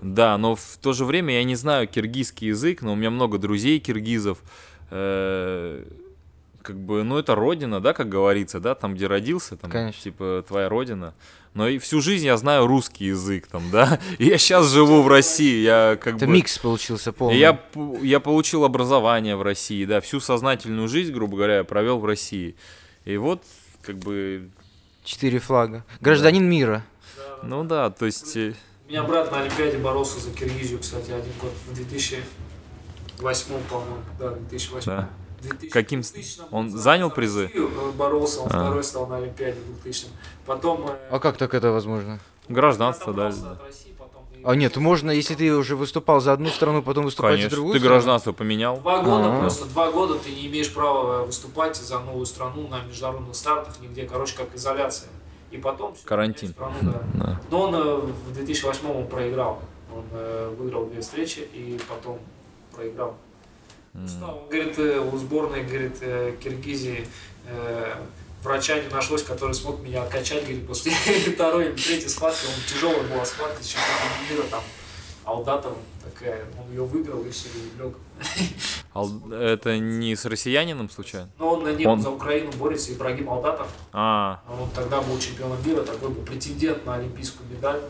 Да, но в то же время я не знаю киргизский язык, но у меня много друзей киргизов. Э, как бы, ну, это родина, да, как говорится, да, там, где родился, там, Конечно. типа, твоя родина. Но и всю жизнь я знаю русский язык, там, да, и я сейчас живу в России, я как это бы... микс получился полный. Я, я получил образование в России, да, всю сознательную жизнь, грубо говоря, я провел в России. И вот, как бы... Четыре флага. Гражданин да. мира. Ну да, то есть... Э, У меня брат на Олимпиаде боролся за Киргизию, кстати, один год, в 2008, по-моему, да, 2008. Да. Каким? Он занял призы? Боролся, он а. второй стал на Олимпиаде в 2000 Потом... Э, а как так это возможно? Гражданство дали. А нет, можно, если ты уже выступал за одну страну, потом выступать Конечно. за другую ты страну? гражданство поменял? Два года А-а-а. просто, два года ты не имеешь права выступать за новую страну на международных стартах, нигде, короче, как изоляция. И потом... Карантин. Страну, да. Да. Но он э, в 2008 он проиграл. Он э, выиграл две встречи и потом проиграл. Устал. Он говорит, э, у сборной, говорит, э, Киргизии э, врача не нашлось, который смог меня откачать, говорит, после второй или третьей схватки, он тяжелая была схватка, с чемпионом мира там. Алдатовым такая, он ее выиграл и все, и лег. Ал- Это не с россиянином случайно? Но он на нем Он- за Украину борется, Ибрагим Алдатов. А, Он тогда был чемпионом мира, такой был претендент на олимпийскую медаль.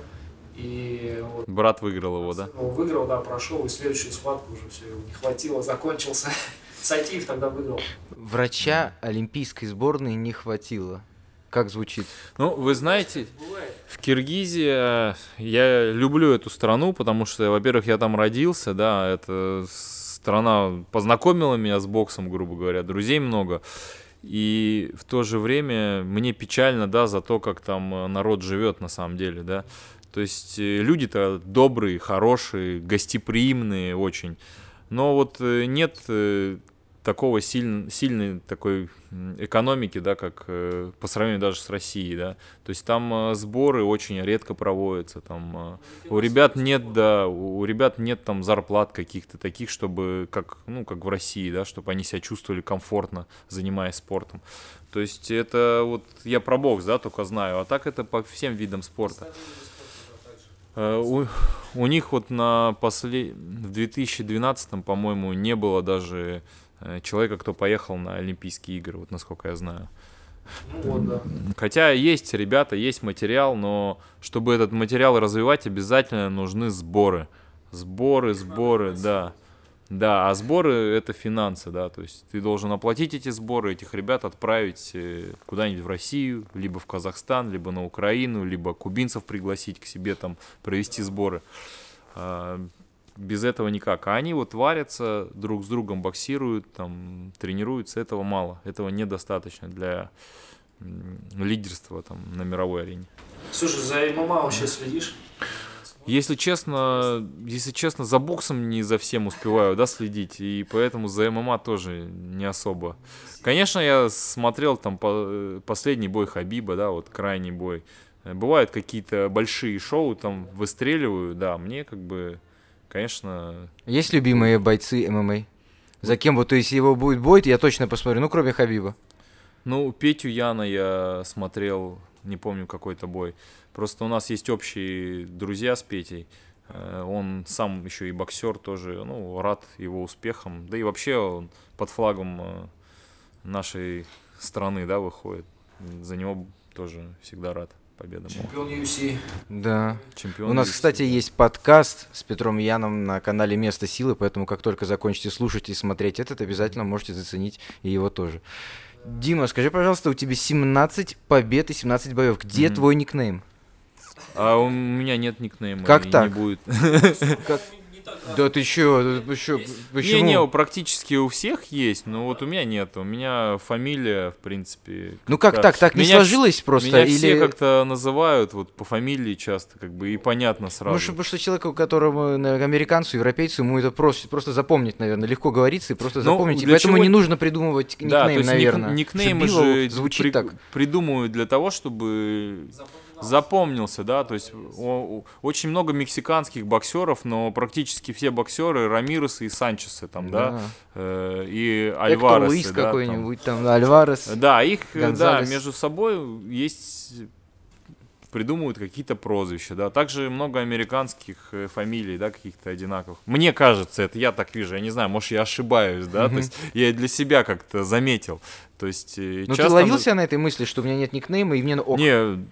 И вот брат выиграл его, да? он выиграл, да, прошел, и следующую схватку уже все, не хватило, закончился. Сатиев тогда выиграл. Врача олимпийской сборной не хватило. Как звучит? Ну, вы знаете, в Киргизии э, я люблю эту страну, потому что, во-первых, я там родился, да, это страна познакомила меня с боксом, грубо говоря, друзей много. И в то же время мне печально, да, за то, как там э, народ живет на самом деле, да. То есть э, люди-то добрые, хорошие, гостеприимные очень. Но вот э, нет э, такого силь- сильной такой экономики, да, как по сравнению даже с Россией, да. То есть там сборы очень редко проводятся, там у ребят нет, да, у ребят нет там зарплат каких-то таких, чтобы как, ну, как в России, да, чтобы они себя чувствовали комфортно, занимаясь спортом. То есть это вот я про бокс, да, только знаю, а так это по всем видам спорта. Э, У, у них вот на после... в 2012, по-моему, не было даже э, человека, кто поехал на Олимпийские игры, вот насколько я знаю. Ну вот, да. Хотя есть ребята, есть материал, но чтобы этот материал развивать, обязательно нужны сборы. Сборы, сборы, да. Да, а сборы это финансы, да, то есть ты должен оплатить эти сборы, этих ребят отправить э, куда-нибудь в Россию, либо в Казахстан, либо на Украину, либо кубинцев пригласить к себе там провести сборы. А, без этого никак. А они вот варятся, друг с другом боксируют, там, тренируются, этого мало, этого недостаточно для лидерства там на мировой арене. Слушай, за ММА вообще следишь? Если честно, если честно, за боксом не за всем успеваю, да, следить, и поэтому за ММА тоже не особо. Конечно, я смотрел там по- последний бой Хабиба, да, вот крайний бой. Бывают какие-то большие шоу, там выстреливаю, да, мне как бы, конечно, Есть любимые бойцы ММА? За кем вот, то есть его будет бой, я точно посмотрю, ну кроме Хабиба. Ну, Петю Яна я смотрел, не помню какой-то бой. Просто у нас есть общие друзья с Петей. Э, Он сам еще и боксер тоже, ну, рад его успехам. Да и вообще он под флагом э, нашей страны, да, выходит. За него тоже всегда рад победам. Чемпион UFC. Да. Чемпион. У нас, UFC, кстати, есть подкаст с Петром Яном на канале Место силы, поэтому как только закончите слушать и смотреть этот, обязательно можете заценить и его тоже. Дима, скажи, пожалуйста, у тебя 17 побед и 17 боев. Где Мгм. твой никнейм? А у меня нет никнейма. Как и так? Не будет. Как? Да ты чё, чё, почему? Не-не, практически у всех есть, но вот у меня нет. У меня фамилия, в принципе. Ну как так? Так не сложилось просто? Меня или... все как-то называют вот по фамилии часто, как бы, и понятно сразу. Ну, потому что человеку, которому, наверное, американцу, европейцу, ему это просто, просто запомнить, наверное, легко говорится и просто Ну, запомнить. И поэтому чего- не нужно придумывать никнейм, да, то есть ник- наверное. никнеймы же звучит при- так. придумывают для того, чтобы запомнился, да, то есть о- очень много мексиканских боксеров, но практически все боксеры Рамиресы и Санчесы там, да, э, и Альваресы, Луис да, там. какой-нибудь, там, Альварес. Да, их, э, да, Гонзалес. между собой есть придумывают какие-то прозвища, да. Также много американских э, фамилий, да, каких-то одинаковых. Мне кажется, это я так вижу, я не знаю, может, я ошибаюсь, да, то есть я для себя как-то заметил. То есть э, Ну, ты часто... ловился на этой мысли, что у меня нет никнейма, и мне ок. Не,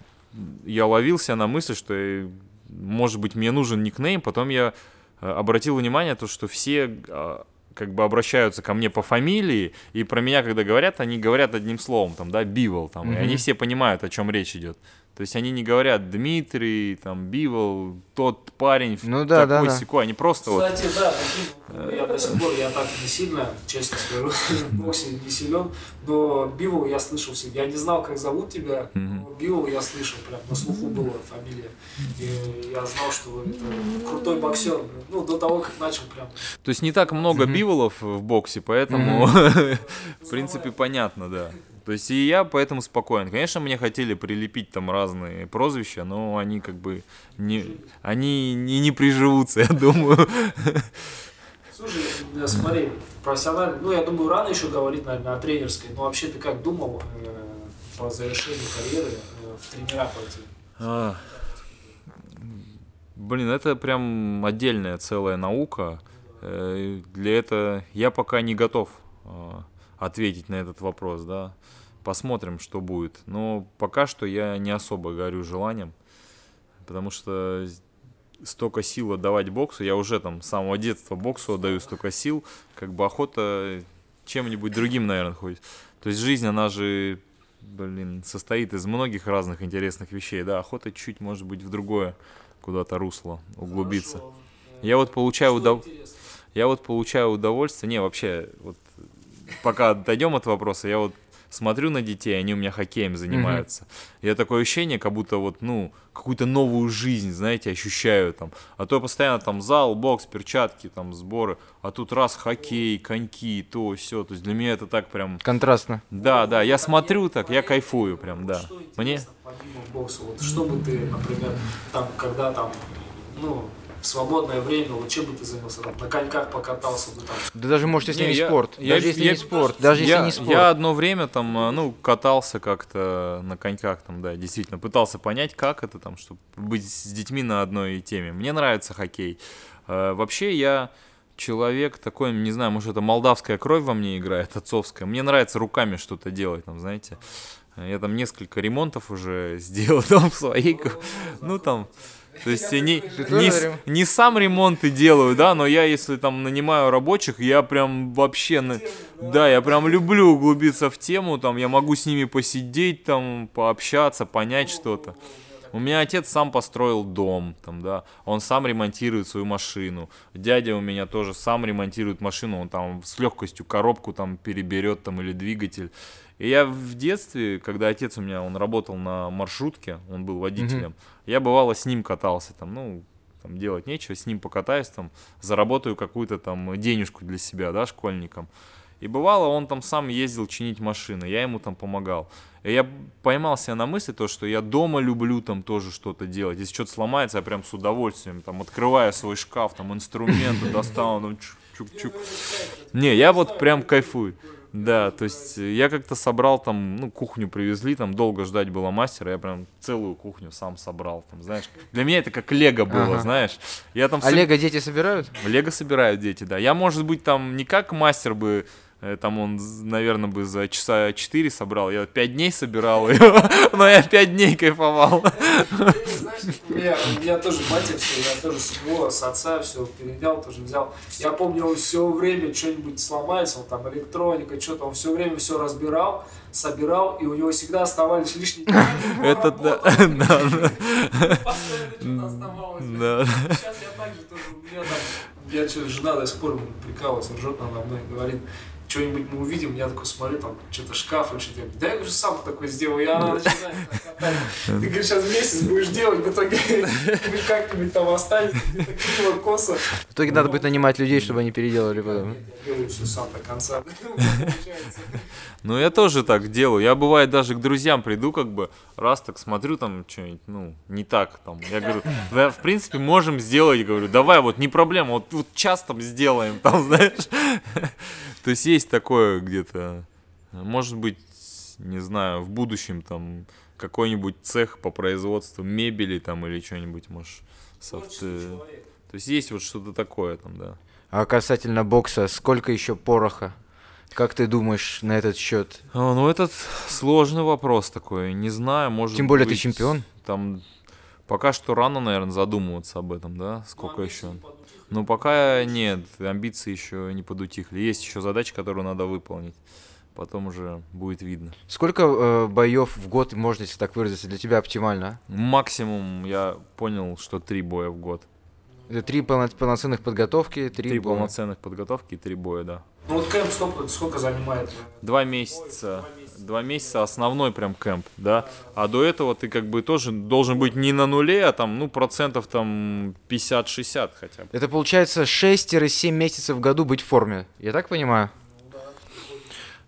я ловился на мысли, что, э, может быть, мне нужен никнейм, потом я э, обратил внимание, то, что все а, как бы обращаются ко мне по фамилии, и про меня, когда говорят, они говорят одним словом, там, да, Бивол, там, и Мгм. они все понимают, о чем речь идет. То есть они не говорят Дмитрий, там, Бивол, тот парень, Ну да, да, такой да. секой, они просто вот... Кстати, да, таким, ну, я до сих пор, я так не сильно, честно скажу, в боксе не силен, но Бивол я слышал всегда. Я не знал, как зовут тебя, но Бивол я слышал, прям на слуху была фамилия. И я знал, что это крутой боксер. Ну, до того, как начал прям. То есть не так много биволов в боксе, поэтому, в принципе, понятно, да. То есть и я поэтому спокоен. Конечно, мне хотели прилепить там разные прозвища, но они как бы не, они не, не приживутся, я думаю. Слушай, э, смотри, профессионально, ну, я думаю, рано еще говорить, наверное, о тренерской, но вообще ты как думал э, по завершению карьеры э, в тренера пойти? А, Блин, это прям отдельная целая наука. Э, Для этого я пока не готов э, ответить на этот вопрос, да. Посмотрим, что будет. Но пока что я не особо горю желанием, потому что столько сил отдавать боксу, я уже там с самого детства боксу отдаю столько сил, как бы охота чем-нибудь другим, наверное, ходит. То есть жизнь, она же, блин, состоит из многих разных интересных вещей, да, охота чуть, может быть, в другое куда-то русло углубиться. Хорошо. Я вот получаю удов... Я вот получаю удовольствие. Не, вообще, вот пока дойдем от вопроса, я вот смотрю на детей, они у меня хоккеем занимаются. Я такое ощущение, как будто вот, ну, какую-то новую жизнь, знаете, ощущаю там. А то я постоянно там зал, бокс, перчатки, там сборы, а тут раз хоккей, коньки, то, все. То есть для меня это так прям... Контрастно. Да, да, я смотрю так, я кайфую прям, да. Что Мне... помимо бокса, вот что бы ты, например, там, когда там, ну, в свободное время, вот чем бы ты занялся, там, на коньках покатался бы там. Да даже может, если Не, не я- спорт. я- Даже если я- не спорт. Даже я, если не спорт. я одно время там, э, ну, катался как-то на коньках, там, да, действительно, пытался понять, как это там, чтобы быть с детьми на одной теме. Мне нравится хоккей. Э, Вообще я человек такой, не знаю, может, это молдавская кровь во мне играет, отцовская. Мне нравится руками что-то делать, там, знаете. Э, Я там несколько ремонтов уже сделал там в своей, ко- ну, там, то есть я не, не, не сам ремонты делаю, да, но я, если там нанимаю рабочих, я прям вообще, на- да, я прям люблю углубиться в тему, там, я могу с ними посидеть, там, пообщаться, понять что-то. У меня отец сам построил дом, там, да, он сам ремонтирует свою машину. Дядя у меня тоже сам ремонтирует машину, он там с легкостью коробку там переберет там или двигатель. И я в детстве, когда отец у меня, он работал на маршрутке, он был водителем, я бывало с ним катался, там, ну, там делать нечего, с ним покатаюсь, там, заработаю какую-то там денежку для себя, да, школьникам. И бывало, он там сам ездил чинить машины, я ему там помогал. И я поймал себя на мысли, то, что я дома люблю там тоже что-то делать. Если что-то сломается, я прям с удовольствием, там, открываю свой шкаф, там, инструменты достану, там, чук-чук. Не, я вот прям кайфую. Да, то есть э, я как-то собрал там, ну, кухню привезли, там долго ждать было мастера, я прям целую кухню сам собрал, там, знаешь. Для меня это как лего было, Ага. знаешь. Я там А всё- лего дети собирают? Лего собирают дети, да. Я, может быть, там не как мастер бы, э, там он, наверное, бы за часа 4 собрал. Я 5 дней собирал его, но я 5 дней кайфовал. У меня, у меня тоже батя все, я тоже с него, с отца все перенял, тоже взял. Я помню, он все время что-нибудь сломается, он там электроника, что-то, он все время все разбирал, собирал, и у него всегда оставались лишние Это да. Да. Сейчас я так же тоже, у меня там, я что, жена до сих пор прикалывается, ржет надо мной, говорит, что-нибудь мы увидим, я такой смотрю, там, что-то шкаф или что-то, да я говорю, сам такой сделал, и она начинает. Ты, говоришь, сейчас месяц будешь делать, в итоге как-нибудь там останется, где-то косо. В итоге надо будет нанимать людей, чтобы они переделали потом. Я делаю все сам до конца. Ну, я тоже так делаю. Я, бывает, даже к друзьям приду, как бы, раз так смотрю, там, что-нибудь, ну, не так, там. Я говорю, да, в принципе, можем сделать, говорю, давай, вот, не проблема, вот, вот час там сделаем, там, знаешь. То есть есть такое где-то, может быть, не знаю, в будущем, там, какой-нибудь цех по производству мебели, там, или что-нибудь, может, софт... Э. То есть есть вот что-то такое, там, да. А касательно бокса, сколько еще пороха? Как ты думаешь на этот счет? А, ну, этот сложный вопрос такой. Не знаю, может Тем более ты быть, чемпион. Там пока что рано, наверное, задумываться об этом, да? Сколько Ну, еще? подутихли. Ну, пока нет, амбиции еще не подутихли. Есть еще задачи, которые надо выполнить. Потом уже будет видно. Сколько э, боев в год, можно, если так выразиться, для тебя оптимально? а? Максимум я понял, что три боя в год. Это три полно- полноценных подготовки, три, Три боя. полноценных подготовки и три боя, да. Ну вот кэмп сколько, сколько занимает? Два месяца. Два месяца основной прям кэмп, да. А до этого ты как бы тоже должен быть не на нуле, а там, ну, процентов там 50-60 хотя бы. Это получается 6-7 месяцев в году быть в форме. Я так понимаю?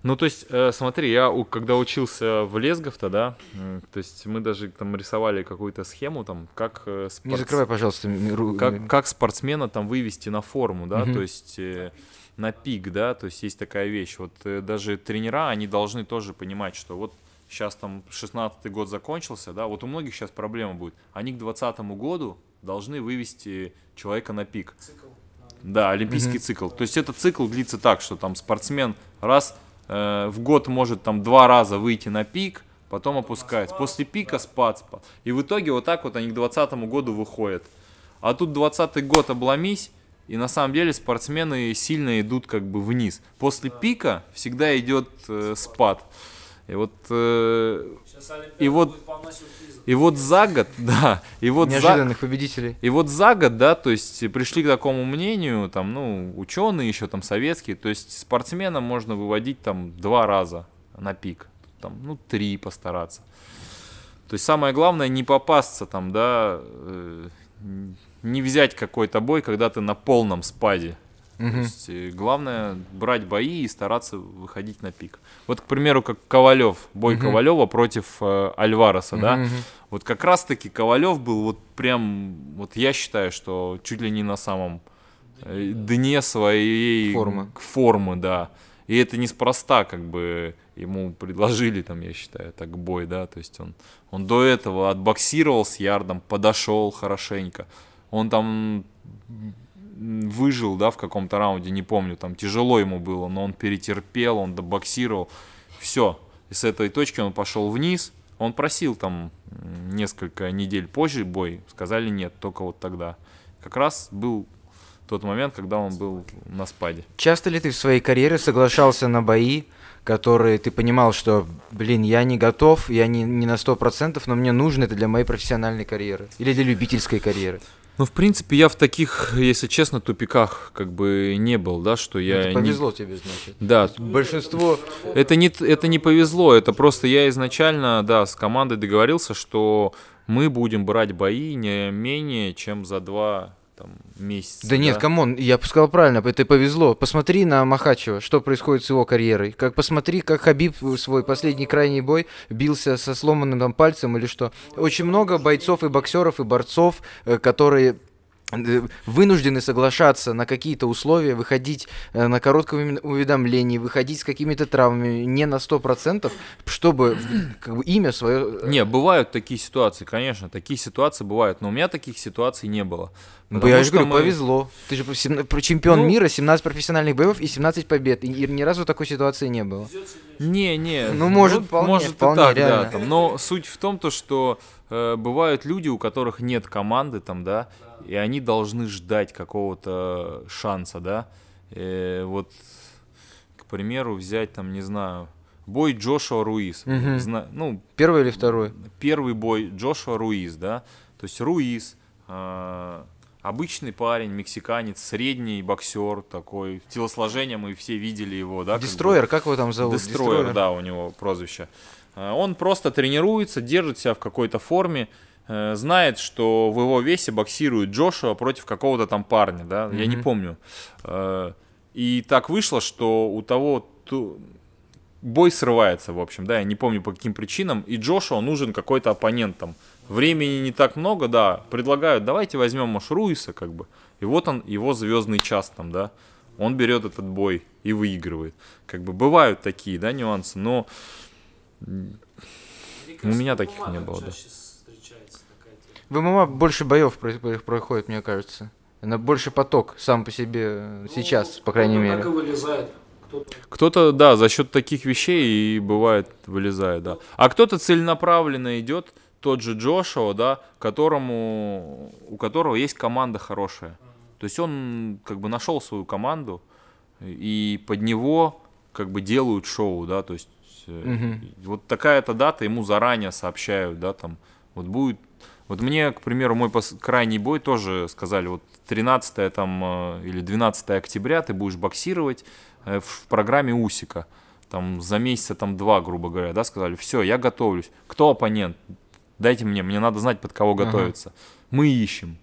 Ну, то есть, э, смотри, я у- когда учился в Лесгов-то, да, м, то есть мы даже там рисовали какую-то схему, там, как, э, Не спортс- закрывай, пожалуйста, ру- как, как спортсмена там вывести на форму, да, Мгм. то есть э, на пик, да, то есть есть такая вещь. Вот э, даже тренера, они должны тоже понимать, что вот сейчас там 16 год закончился, да, вот у многих сейчас проблема будет. Они к 20 году, должны вывести человека на пик. Цикл. Да, олимпийский цикл. То есть этот цикл длится так, что там спортсмен раз э, в год может там два раза выйти на пик, потом опускается. После пика спад, спад. И в итоге вот так вот они к 2020 году выходят. А тут 20 год обломись, и на самом деле спортсмены сильно идут как бы вниз. После пика всегда идет э, спад. И вот, э, И вот- и вот за год, да, и вот за, Неожиданных победителей. и вот за год, да, то есть пришли к такому мнению, там, ну, ученые еще там советские, то есть спортсмена можно выводить там два раза на пик, там, ну, три постараться. То есть самое главное не попасться там, да, э, не взять какой-то бой, когда ты на полном спаде. То Мгм. есть э, главное брать бои и стараться выходить на пик. Вот, к примеру, как Ковалев, бой Мгм. Ковалева против э, Альвареса, да, Мгм. вот как раз-таки Ковалев был вот прям, вот я считаю, что чуть ли не на самом э, дне своей Формы. к- формы, да. И это неспроста, как бы ему предложили там, я считаю, так бой, да, то есть он, он до этого отбоксировал с Ярдом, подошел хорошенько, он там выжил, да, в каком-то раунде, не помню, там тяжело ему было, но он перетерпел, он добоксировал, все. И с этой точки он пошел вниз, он просил там несколько недель позже бой, сказали нет, только вот тогда. Как раз был тот момент, когда он был на спаде. Часто ли ты в своей карьере соглашался на бои, которые ты понимал, что, блин, я не готов, я не, не на 100%, но мне нужно это для моей профессиональной карьеры или для любительской карьеры? Ну, в принципе, я в таких, если честно, тупиках как бы не был, да, что я... Это не- повезло тебе, значит. Да, Большинство... это не, это не повезло, это просто я изначально, да, с командой договорился, что мы будем брать бои не менее, чем за два там, месяца. Да нет, come on, я бы сказал правильно, это повезло. Посмотри на Махачева, что происходит с его карьерой. Как посмотри, как Хабиб свой последний крайний бой бился со сломанным там пальцем или что. Очень много бойцов и боксеров и борцов, э, которые вынуждены соглашаться на какие-то условия, выходить э, на коротком уведомлении, выходить с какими-то травмами не на 100%, чтобы как бы, имя свое... э, Не, бывают такие ситуации, конечно, такие ситуации бывают, но у меня таких ситуаций не было. Ну, Потому я же говорю, мы- повезло. Ты же чемпион Ну- мира, 17 профессиональных боев и 17 побед. И, ни разу такой ситуации не было. Не, не. Ну, может, вполне, может вполне, и так, реально. да. Там. Но суть в том, то, что э, бывают люди, у которых нет команды, там, да, и они должны ждать какого-то шанса, да. Э, вот, к примеру, взять там, не знаю, бой Джошуа Руиз. Мгм. Зна- ну, Первый или второй? первый бой Джошуа Руиз, да. То есть Руиз, э, обычный парень, мексиканец, средний боксер такой, телосложение мы все видели его, да. как бы. Дестройер, как его там зовут? Дестройер, да, у него прозвище. Э, Он просто тренируется, держит себя в какой-то форме, э, знает, что в его весе боксирует Джошуа против какого-то там парня, да, я не помню. Э, И так вышло, что у того бой срывается, в общем, да, я не помню по каким причинам, и Джошуа нужен какой-то оппонент там. Времени не так много, да, предлагают, давайте возьмем может, Руиса, как бы. И вот он, его звездный час там, да, он берет этот бой и выигрывает. Как бы бывают такие, да, нюансы, но У меня таких не было, да. В ММА больше боев про- про- проходит, мне кажется. На больше поток сам по себе э, сейчас, Ну, по крайней кто-то мере. Вылезает. Кто-то кто-то, да, за счет таких вещей и бывает вылезает, да. А кто-то целенаправленно идет, тот же Джошуа, да, которому, у которого есть команда хорошая. То есть он как бы нашел свою команду, и под него как бы делают шоу, да, то есть Мгм. вот такая-то дата ему заранее сообщают, да, там, вот будет, вот мне, к примеру, мой пос- крайний бой тоже сказали, вот 13 там э, или 12 октября ты будешь боксировать э, в, в программе Усика, там за месяца там два, грубо говоря, да, сказали, все, я готовлюсь, кто оппонент, дайте мне, мне надо знать, под кого Ага. готовиться, мы ищем,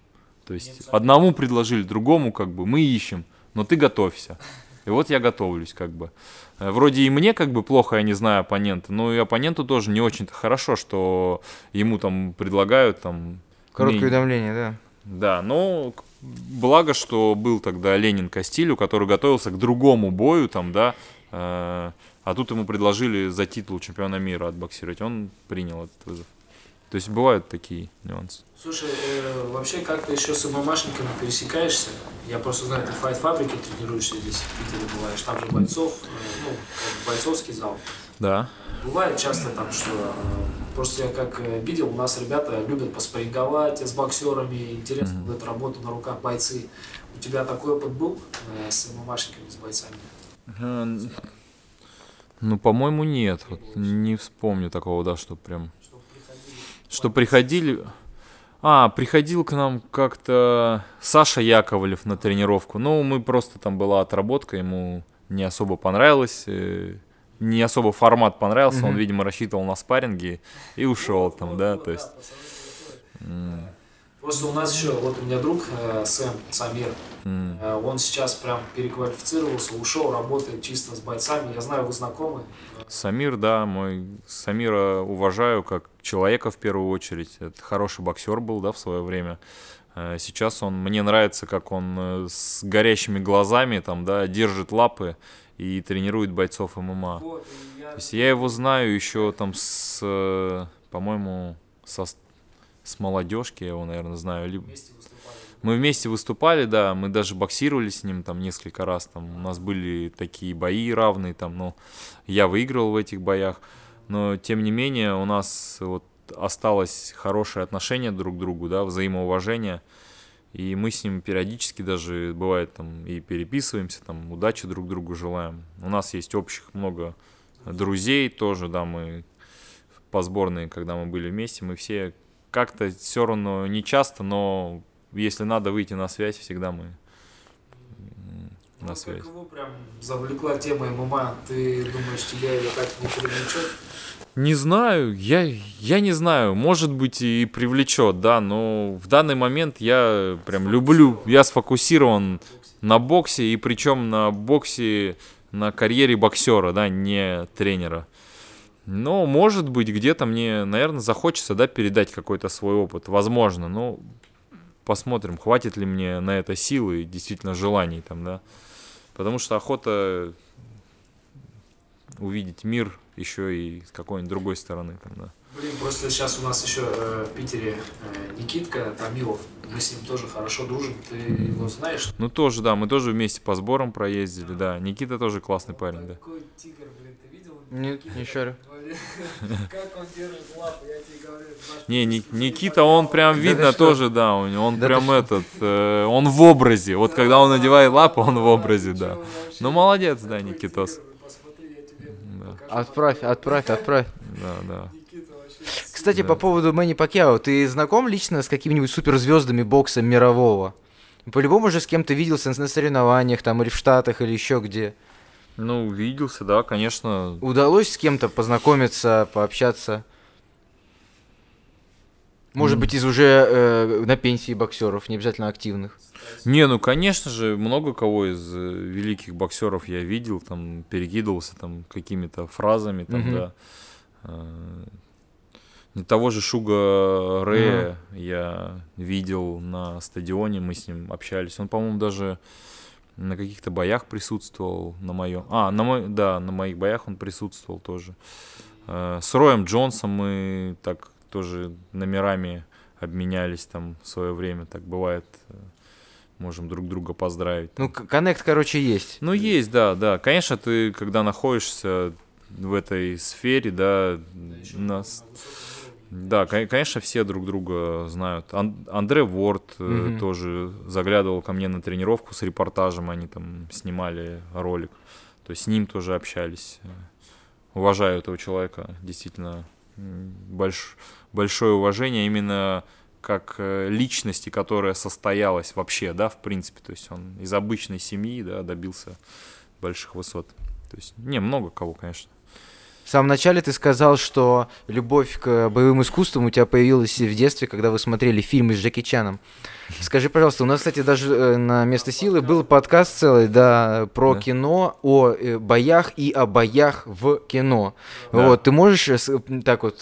то есть Нет, одному предложили, другому как бы, мы ищем, но ты готовься. И вот я готовлюсь, как бы. Э, Вроде и мне как бы плохо, я не знаю оппонента, но и оппоненту тоже не очень-то хорошо, что ему там предлагают там... Короткое менее- уведомление, да. Да, но благо, что был тогда Ленин Кастилю, который готовился к другому бою там, да, э, а тут ему предложили за титул чемпиона мира отбоксировать, он принял этот вызов. То есть бывают такие нюансы. Слушай, э, вообще как ты еще с ММАшниками пересекаешься? Я просто знаю, ты в файт-фабрике тренируешься здесь, в Питере бываешь, там же бойцов, э, ну, бойцовский зал. Да. Бывает часто там, что э, просто я как э, видел, у нас ребята любят поспоринговать с боксерами, интересно вот эту работу на руках бойцы. У тебя такой опыт был э, с ММАшниками, с бойцами? Э, Ну, по-моему, нет. Вот не вспомню такого, да, что прям... Что приходили? А, приходил к нам как-то Саша Яковлев на тренировку. Ну, мы просто там была отработка, ему не особо понравилось, э, не особо формат понравился, он, видимо, рассчитывал на спарринги и ушел там, да, то есть... Просто у нас еще, вот у меня друг э, Сэм Самир, м. э, он сейчас прям переквалифицировался, ушел, работает чисто с бойцами. Я знаю, вы знакомы. Самир, да, мой Самира уважаю как человека в первую очередь. Это хороший боксер был, да, в свое время. Э, Сейчас он, мне нравится, как он э, с горящими глазами там, да, держит лапы и тренирует бойцов ММА. Вот, я- То есть я его знаю еще там с, э, по-моему, со, с- молодежки, я его, наверное, знаю. Либо... вместе. Мы вместе выступали, да, мы даже боксировали с ним там несколько раз, там у нас были такие бои равные, там, ну, я выигрывал в этих боях, но тем не менее у нас вот осталось хорошее отношение друг к другу, да, взаимоуважение, и мы с ним периодически даже, бывает, там, и переписываемся, там, удачи друг другу желаем. У нас есть общих много друзей тоже, да, мы по сборной, когда мы были вместе, мы все как-то все равно не часто, но если надо выйти на связь, всегда мы м, Ну, на связь. Как его прям завлекла тема ММА, ты думаешь, тебя ее так не привлечет? Не знаю, я, я не знаю, может быть и привлечет, да, но в данный момент я прям люблю, я сфокусирован на боксе, и причем на боксе, на карьере боксера, да, не тренера. Но, может быть, где-то мне, наверное, захочется, да, передать какой-то свой опыт, возможно, но посмотрим, хватит ли мне на это силы и действительно желаний там, да. Потому что охота увидеть мир еще и с какой-нибудь другой стороны, там, да. Блин, просто сейчас у нас еще э, в Питере э, Никитка Томилов, мы с ним тоже хорошо дружим, ты его знаешь? Ну, тоже, да, мы тоже вместе по сборам проездили, да. Никита тоже классный парень, да. Такой тигр, блин, ты? Нет, Никита, не шарю. Как он держит лапы, я тебе говорю. Не, Никита, он прям видно тоже, да, он Да ты прям этот, э, он в образе. Вот когда он надевает лапу, он в образе, да. он Ну, молодец, да, Никитос. Отправь, отправь, отправь. Да, да. Никита вообще Кстати, Да. по поводу Мэнни Пакьяо, ты знаком лично с какими-нибудь суперзвездами бокса мирового? По-любому же с кем-то виделся на соревнованиях там или в Штатах, или еще где. Ну, увиделся, да, конечно. Удалось с кем-то познакомиться, пообщаться? Может М. быть, из уже э, на пенсии боксеров, не обязательно активных. Не, ну, конечно же, много кого из э, великих боксеров я видел, там, перекидывался там какими-то фразами, там, Мгм. да. Э, не Того же Шуга Рэя я видел на стадионе, мы с ним общались. Он, по-моему, даже на каких-то боях присутствовал на моем. А, на мой, да, на моих боях он присутствовал тоже. Э, С Роем Джонсом мы так тоже номерами обменялись там в свое время. Так бывает. э, Можем друг друга поздравить. Ну, коннект, короче, есть. Ну, есть, да, да. Конечно, ты, когда находишься в этой сфере, да, нас... Да, кон- конечно, все друг друга знают. Ан- Андре Ворд Мгм. тоже заглядывал ко мне на тренировку с репортажем, они там снимали ролик. То есть с ним тоже общались. Уважаю этого человека, действительно больш- большое уважение именно как э, личности, которая состоялась вообще, да, в принципе. То есть он из обычной семьи, да, добился больших высот. То есть, не, много кого, конечно. В самом начале ты сказал, что любовь к боевым искусствам у тебя появилась в детстве, когда вы смотрели фильмы с Джеки Чаном. Скажи, пожалуйста, у нас, кстати, даже э, на «Место силы» был подкаст целый, да, про Да. кино, о э, боях и о боях в кино. Да. Вот, ты можешь э, так вот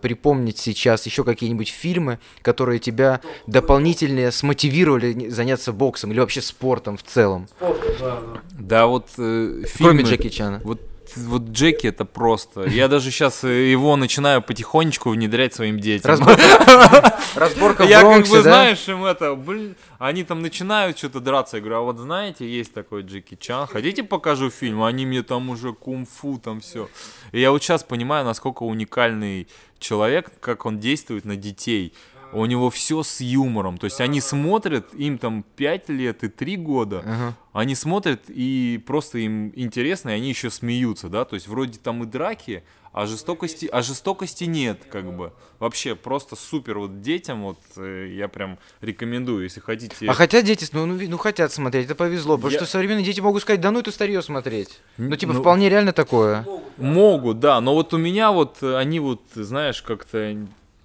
припомнить сейчас еще какие-нибудь фильмы, которые тебя дополнительно смотивировали заняться боксом или вообще спортом в целом, Спорт, да, да. Да, вот э, кроме фильмы- Джеки Чана? Вот вот Джеки это просто. Я даже сейчас его начинаю потихонечку внедрять своим детям. Разборка Я как бы, знаешь, им это, блин, они там начинают что-то драться. Я говорю, а вот знаете, есть такой Джеки Чан, хотите покажу фильм? Они мне там уже кунг-фу, там все. И я вот сейчас понимаю, насколько уникальный человек, как он действует на детей. У него все с юмором. То есть они смотрят, им там 5 лет и 3 года. Ага. Они смотрят и просто им интересно, и они еще смеются, да. То есть вроде там и драки, а жестокости, а жестокости нет, как бы. Вообще просто супер. Вот детям вот э, я прям рекомендую, если хотите. А хотят дети, ну, ну, ну хотят смотреть, это повезло, потому Я- что современные дети могут сказать, да ну это старье смотреть. Ну типа Ну, вполне реально такое. Могут, да, но вот у меня вот э, они вот, знаешь, как-то,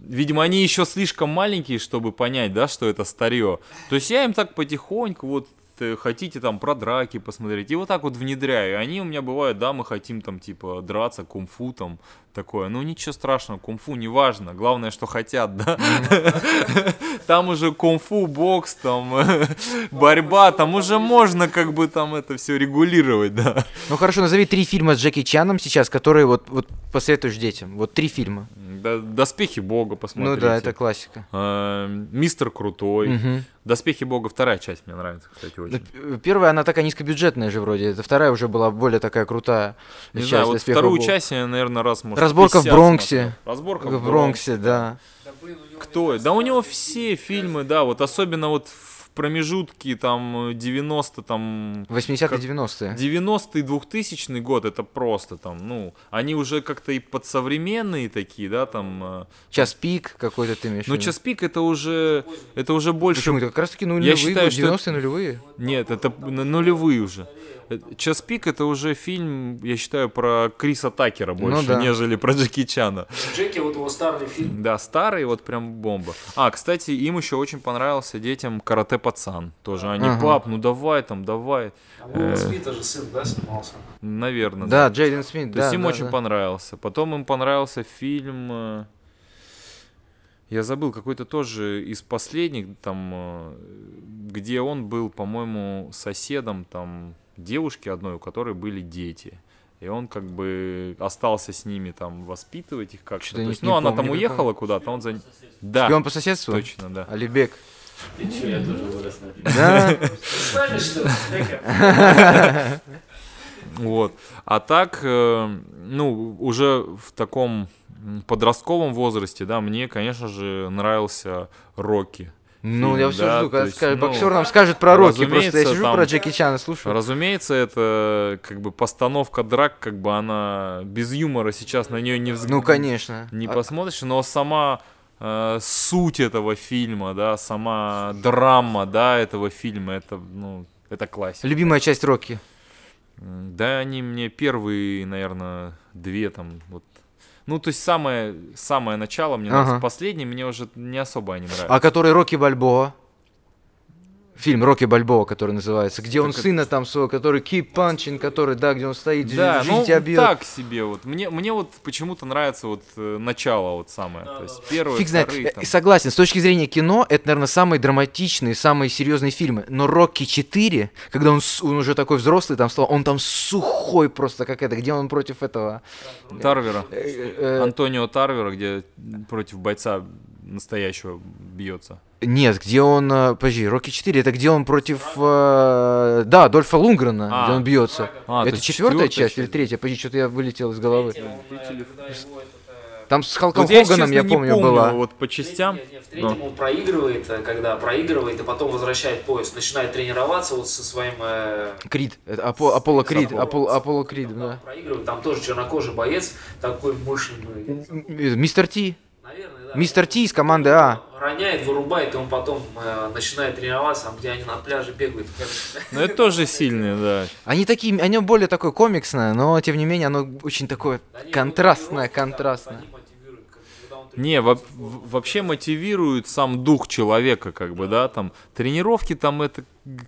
видимо, они еще слишком маленькие, чтобы понять, да, что это старье. То есть я им так потихоньку вот э, хотите там про драки посмотреть, и вот так вот внедряю. Они у меня бывают, да, мы хотим там типа драться, кунг-фу там такое. Ну ничего страшного, кунг-фу не важно, главное, что хотят, да. Там уже кунг-фу, бокс, там борьба, там уже можно как бы там это все регулировать, да. Ну хорошо, назови три фильма с Джеки Чаном сейчас, которые вот, вот посоветуешь детям. Вот три фильма. Доспехи Бога посмотрите. Ну да, это классика. Э, Мистер Крутой. Доспехи Бога вторая часть мне нравится, кстати, Ну, очень. п- Первая, она такая низкобюджетная же вроде. Это вторая уже была более такая крутая. Не часть знаю, вот «Доспехов вторую Бога». часть я, наверное, раз, может, Разборка в 50 Бронксе. смотрел. Разборка В Бронксе, да. Кто? Да у него все фильмы, да, вот особенно вот в промежутке там 90 там 80-е, Как- 90-е. 90-й, 2000 год, это просто там, ну, они уже как-то и подсовременные такие, да, там. э, Час пик какой-то ты имеешь Ну, час пик это уже, это уже больше Почему? Это как раз таки нулевые, считаю, что 90-е нулевые. Нет, это нулевые уже. Э, Час пик это уже фильм, я считаю, про Криса Такера больше, Ну да. нежели про Джеки Чана. Джеки, вот его старый фильм. Да, старый, вот прям бомба. А, кстати, им еще очень понравился детям Карате Пацан. Тоже они, Ага. пап, ну давай там, давай. А Уилла Смита же сын, да, снимался? Наверное. Да, Джейден Смит, То да. есть им да, очень да. понравился. Потом им понравился фильм... э, Я забыл, какой-то тоже из последних, там, э, где он был, по-моему, соседом там девушки одной, у которой были дети. И он как бы остался с ними там воспитывать их как-то. Что-то То есть, не ну, она помню, там не уехала помню. куда-то, он за... Да, Шпион по соседству? точно, да. Алибек. Ты чё, я тоже вырос на. Да? Вот. А так, э, ну, уже в таком подростковом возрасте, да, мне, конечно же, нравился Рокки. Ну, Фильм, я все да, жду, когда есть, скажет, ну, боксер нам скажет про Рокки. Просто я сижу там- про Джеки Чана, слушаю. Разумеется, это как бы постановка драк, как бы она без юмора сейчас на нее не взг... Ну, конечно. не А- посмотришь, но сама э, суть этого фильма, да, сама драма, да, этого фильма, это, ну, это классика. Любимая часть Рокки. Да, они мне первые, наверное, две там вот. Ну, то есть самое, самое начало мне нравится. Ага. Последние мне уже не особо они нравятся. А который Рокки Бальбоа? Фильм Рокки Бальбоа, который называется, где он Так это- сына там своего, который keep punching, который, да, где он стоит, да, жизнь ну тебя бьет. так себе вот. Мне, мне вот почему-то нравится вот э, начало вот самое. то есть первое, Фиг знает. вторые Э, там. Согласен, с точки зрения кино, это, наверное, самые драматичные, самые серьезные фильмы. Но Рокки 4, когда он, он уже такой взрослый, там стал, он там сухой просто, как это, где он против этого... Тарвера. э, э, Антонио Тарвера, где против бойца настоящего бьется. Нет, где он... э, Подожди, Рокки 4, это где он против... э, да, Дольфа Лунгрена, А. где он бьется. А, то это четвертая четвёртая часть или часть? третья? Подожди, что-то я вылетел из головы. Он, э, Там с Халком Вот я, Хоганом, я не помню, помню была. вот по частям. Нет, нет, в третьем он проигрывает, э, когда проигрывает, и потом возвращает пояс, начинает тренироваться вот со своим... э, Крид, это Апо- Аполло Крид, Аполло. Аполло, Крид, там да. Проигрывает, там тоже чернокожий боец, такой мощный. ну, Мистер Ти. Наверное, да. Мистер Ти из команды А. Роняет, вырубает, и он потом э, начинает тренироваться, где они на пляже бегают. Ну, это тоже сильные, да. Они такие, они более такое комиксное, но тем не менее оно очень такое Они контрастное, да, контрастное. они мотивируют, как- когда Не, во- вообще мотивирует сам дух человека, как бы, да, там, тренировки там это,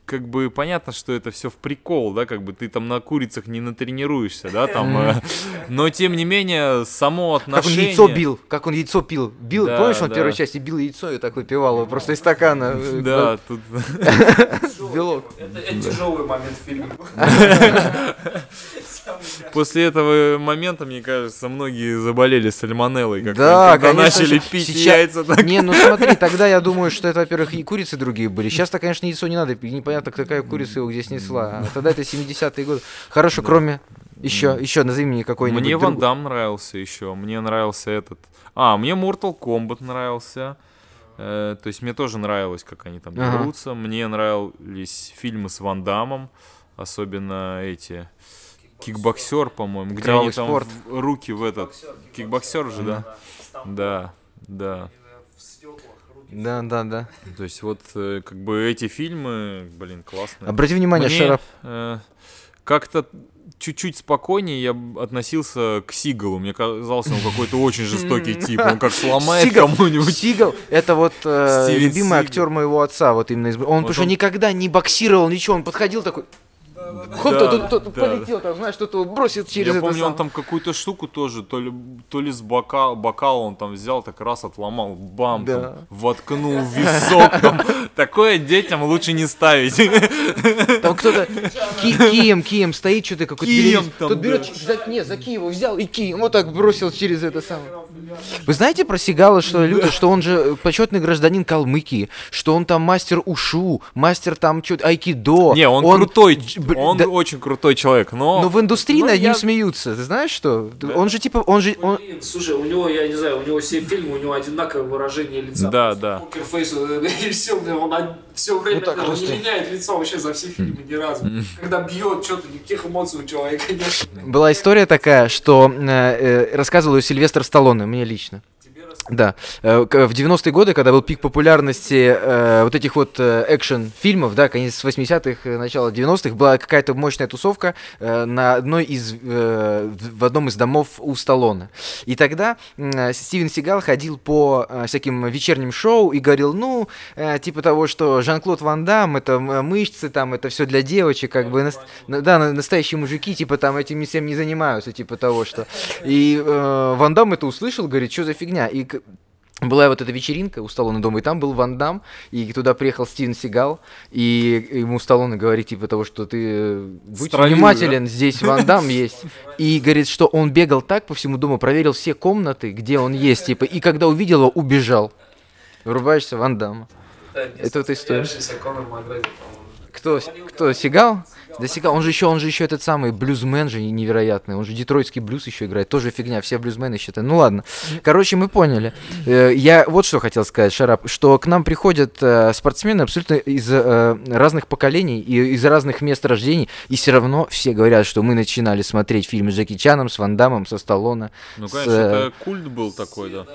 как бы, понятно, что это все в прикол, да, как бы, ты там на курицах не натренируешься, да, там, э, но, тем не менее, само Как он отношение... яйцо бил, как он яйцо пил. Бил, Да, помнишь, он в да. первой части бил яйцо и так выпивал его просто из стакана. э, Да, тут... Белок. Это, тяжелый момент в фильме. После этого момента, мне кажется, многие заболели сальмонеллой, как Да, когда конечно начали же. пить Сейчас- яйца. Так... Не, ну смотри, тогда я думаю, что это, во-первых, и курицы другие были. Сейчас-то, конечно, яйцо не надо пить, непонятно, какая курица его где снесла. А тогда это 70-е годы. Хорошо, кроме... Еще, еще назови мне какой-нибудь. Мне друг- Ван Дам нравился еще, мне нравился этот... А, мне Mortal Kombat нравился. Э, то есть мне тоже нравилось, как они там Ага. дерутся. Мне нравились фильмы с Ван Дамом, особенно эти... Кикбоксер, по-моему, где Кровавый они там спорт. в- руки в этот... Кикбоксер же, да? Да, да. Да, да, да. То есть вот э, как бы эти фильмы, блин, классные. Обрати внимание, Мне, Шарап. э, как-то чуть-чуть спокойнее я относился к Сигалу. Мне казалось, он какой-то очень жестокий тип. Он как сломает Сигал. кому-нибудь. Сигал, это вот э, любимый Сигал. актер моего отца, вот именно из... Он, потому что он- никогда не боксировал, ничего, он подходил такой... Хоп, Да, тут, тут, да. полетел, там, знаешь, что-то бросил через Я помню, он самое. там какую-то штуку тоже, то ли, то ли с бока, бокала он там взял, так раз отломал, бам, Да. там, воткнул в висок. там. Такое детям лучше не ставить. Там кто-то ки- кием, кием стоит, что-то какой-то Кием перевес. там, Тут берет, да. за, не, за кием взял и кием, вот так бросил через это самое. Вы знаете про Сигала, что люто, что он же почетный гражданин Калмыкии, что он там мастер ушу, мастер там что-то айкидо. Не, он, крутой, б- он да- очень крутой человек, но... Но в индустрии но над ним я- смеются. Ты знаешь что? Он же типа, он же, он, Блин, слушай, у него, я не знаю, у него все фильмы, у него одинаковое выражение лица. Да, да. Poker face, э, и все, он все время, Ну так он просто. не меняет лицо вообще за все фильмы ни разу. Когда бьет, что-то, никаких эмоций у человека нет. была история такая, что э, э, рассказывал ее Сильвестр Сталлоне, мне лично. Да. Э, В 90-е годы, когда был пик популярности э, вот этих вот э, экшен-фильмов, да, конец 80-х, э, начало 90-х, была какая-то мощная тусовка э, на одной из, э, в одном из домов у Сталлоне. И тогда м, Стивен Сигал ходил по э, всяким вечерним шоу и говорил, ну, э, типа того, что Жан-Клод Ван Дам, это мышцы, там, это все для девочек, как бы, нас- на- да, на- настоящие мужики, типа, там, этим всем не занимаются, типа того, что... И э, Ван Дам это услышал, говорит, что за фигня? И была вот эта вечеринка у Сталлоне дома, и там был Ван Дам, и туда приехал Стивен Сигал, и ему Сталлоне говорит, типа того, что ты э, будь Стравил, внимателен, здесь Ван Дам есть. И говорит, что он бегал так по всему дому, проверил все комнаты, где он есть, типа, и когда увидел его, убежал. Врубаешься, Ван Дам. Это вот история. Кто, кто, Сигал? Да Сигал, он же еще, он же еще этот самый блюзмен же невероятный, он же детройтский блюз еще играет, тоже фигня, все блюзмены считают. Ну ладно, короче, мы поняли. Э, Я вот что хотел сказать, Шарап, что к нам приходят э, спортсмены абсолютно из э, разных поколений и из разных мест рождений, и все равно все говорят, что мы начинали смотреть фильмы с Джеки Чаном, с Ван Дамом, со Сталлоне. Ну, с, конечно, э, это культ был такой, да.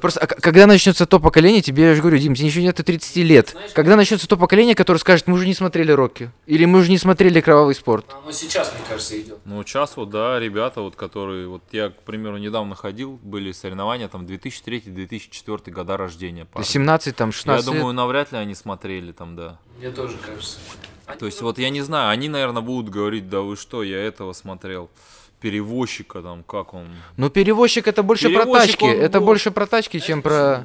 Просто, а когда начнется то поколение, тебе, я же говорю, Дим, тебе еще нет и 30 лет. Когда начнется то поколение, которое скажет, мы уже не смотрели Рокки, или мы уже не смотрели Кровавый спорт. Оно сейчас, мне кажется, идет. Ну, сейчас вот, да, ребята, вот, которые, вот я, к примеру, недавно ходил, были соревнования, там, 2003-2004 года рождения. парни. 17, там, Я 16 лет. думаю, навряд ли они смотрели там, да. Мне тоже кажется. То есть, вот я не знаю, они, наверное, будут говорить, да вы что, я этого смотрел. Перевозчика там, как он. Ну, перевозчик это больше про Перевозчик, тачки. он Это был- больше про тачки, чем про.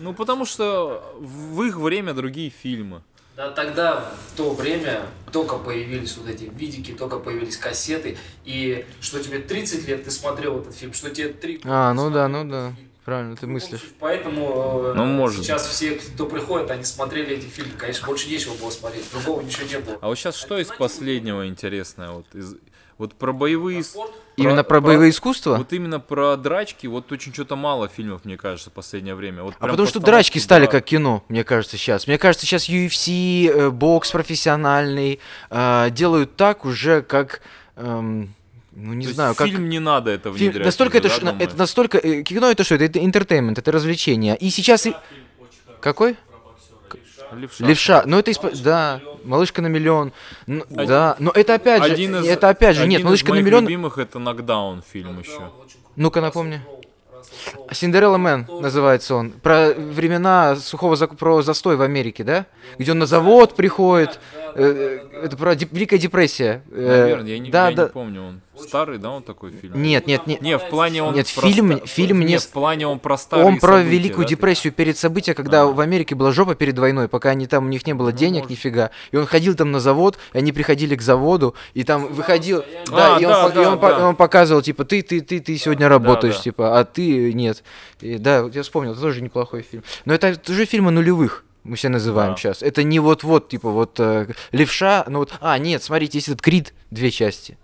Ну, потому что в их время другие фильмы. Да, тогда, в то время, только появились вот эти видики, только появились кассеты, и что тебе 30 лет ты смотрел этот фильм, что тебе 3 А, ну да, ну да. Правильно, ты мыслишь. Поэтому э, Ну, может сейчас все, кто приходит, они смотрели эти фильмы. Конечно, больше нечего было смотреть, другого ничего не было. А вот сейчас что из последнего интересное? Вот, из, вот про боевые... Спорт? Именно про боевые искусства? Вот именно про драчки, вот очень что-то мало фильмов, мне кажется, в последнее время. Вот А потому что драчки стали да. как кино, мне кажется, сейчас. Мне кажется, сейчас UFC, э, бокс профессиональный э, делают так уже, как. эм, ну, не То знаю, как. фильм не надо это Фильм- внедрять. настолько это, да, ш- это настолько э, кино это что? Это, это интертеймент, это развлечение. И сейчас и- какой? Левша. Левша. Ну это исп- да, малышка на миллион. Ну, да, но это опять же, Один из, это опять же, нет, один малышка из на моих миллион. любимых это нокдаун фильм еще. Ну-ка напомни. Кроу. Синдерелла Мэн называется он. Про времена сухого зак- про застой в Америке, да? Где он на завод приходит. Да, да, Э, да. Это про деп- Великая депрессия. Э, Наверное, я не, да, я да. не помню, он старый, да, он такой фильм? Нет, нет, нет. Не, в плане он Нет, про фильм- ста- фильм не нет, в плане он про старые Он про события, Великую да, ты- депрессию перед событием, когда А. в Америке была жопа перед войной, пока они там, у них не было Ну, денег может. нифига. И он ходил там на завод, и они приходили к заводу, и там выходил... стояли. Да, А, и, он, да, и да, он да. он показывал, типа, ты, ты, ты, ты сегодня работаешь, да. типа, а ты нет. И, да, вот я вспомнил, это тоже неплохой фильм. Но это тоже фильмы нулевых. Мы все называем Да. сейчас. Это не вот-вот, типа, вот э, левша, ну вот. А, нет, смотрите, есть этот Крид, две части.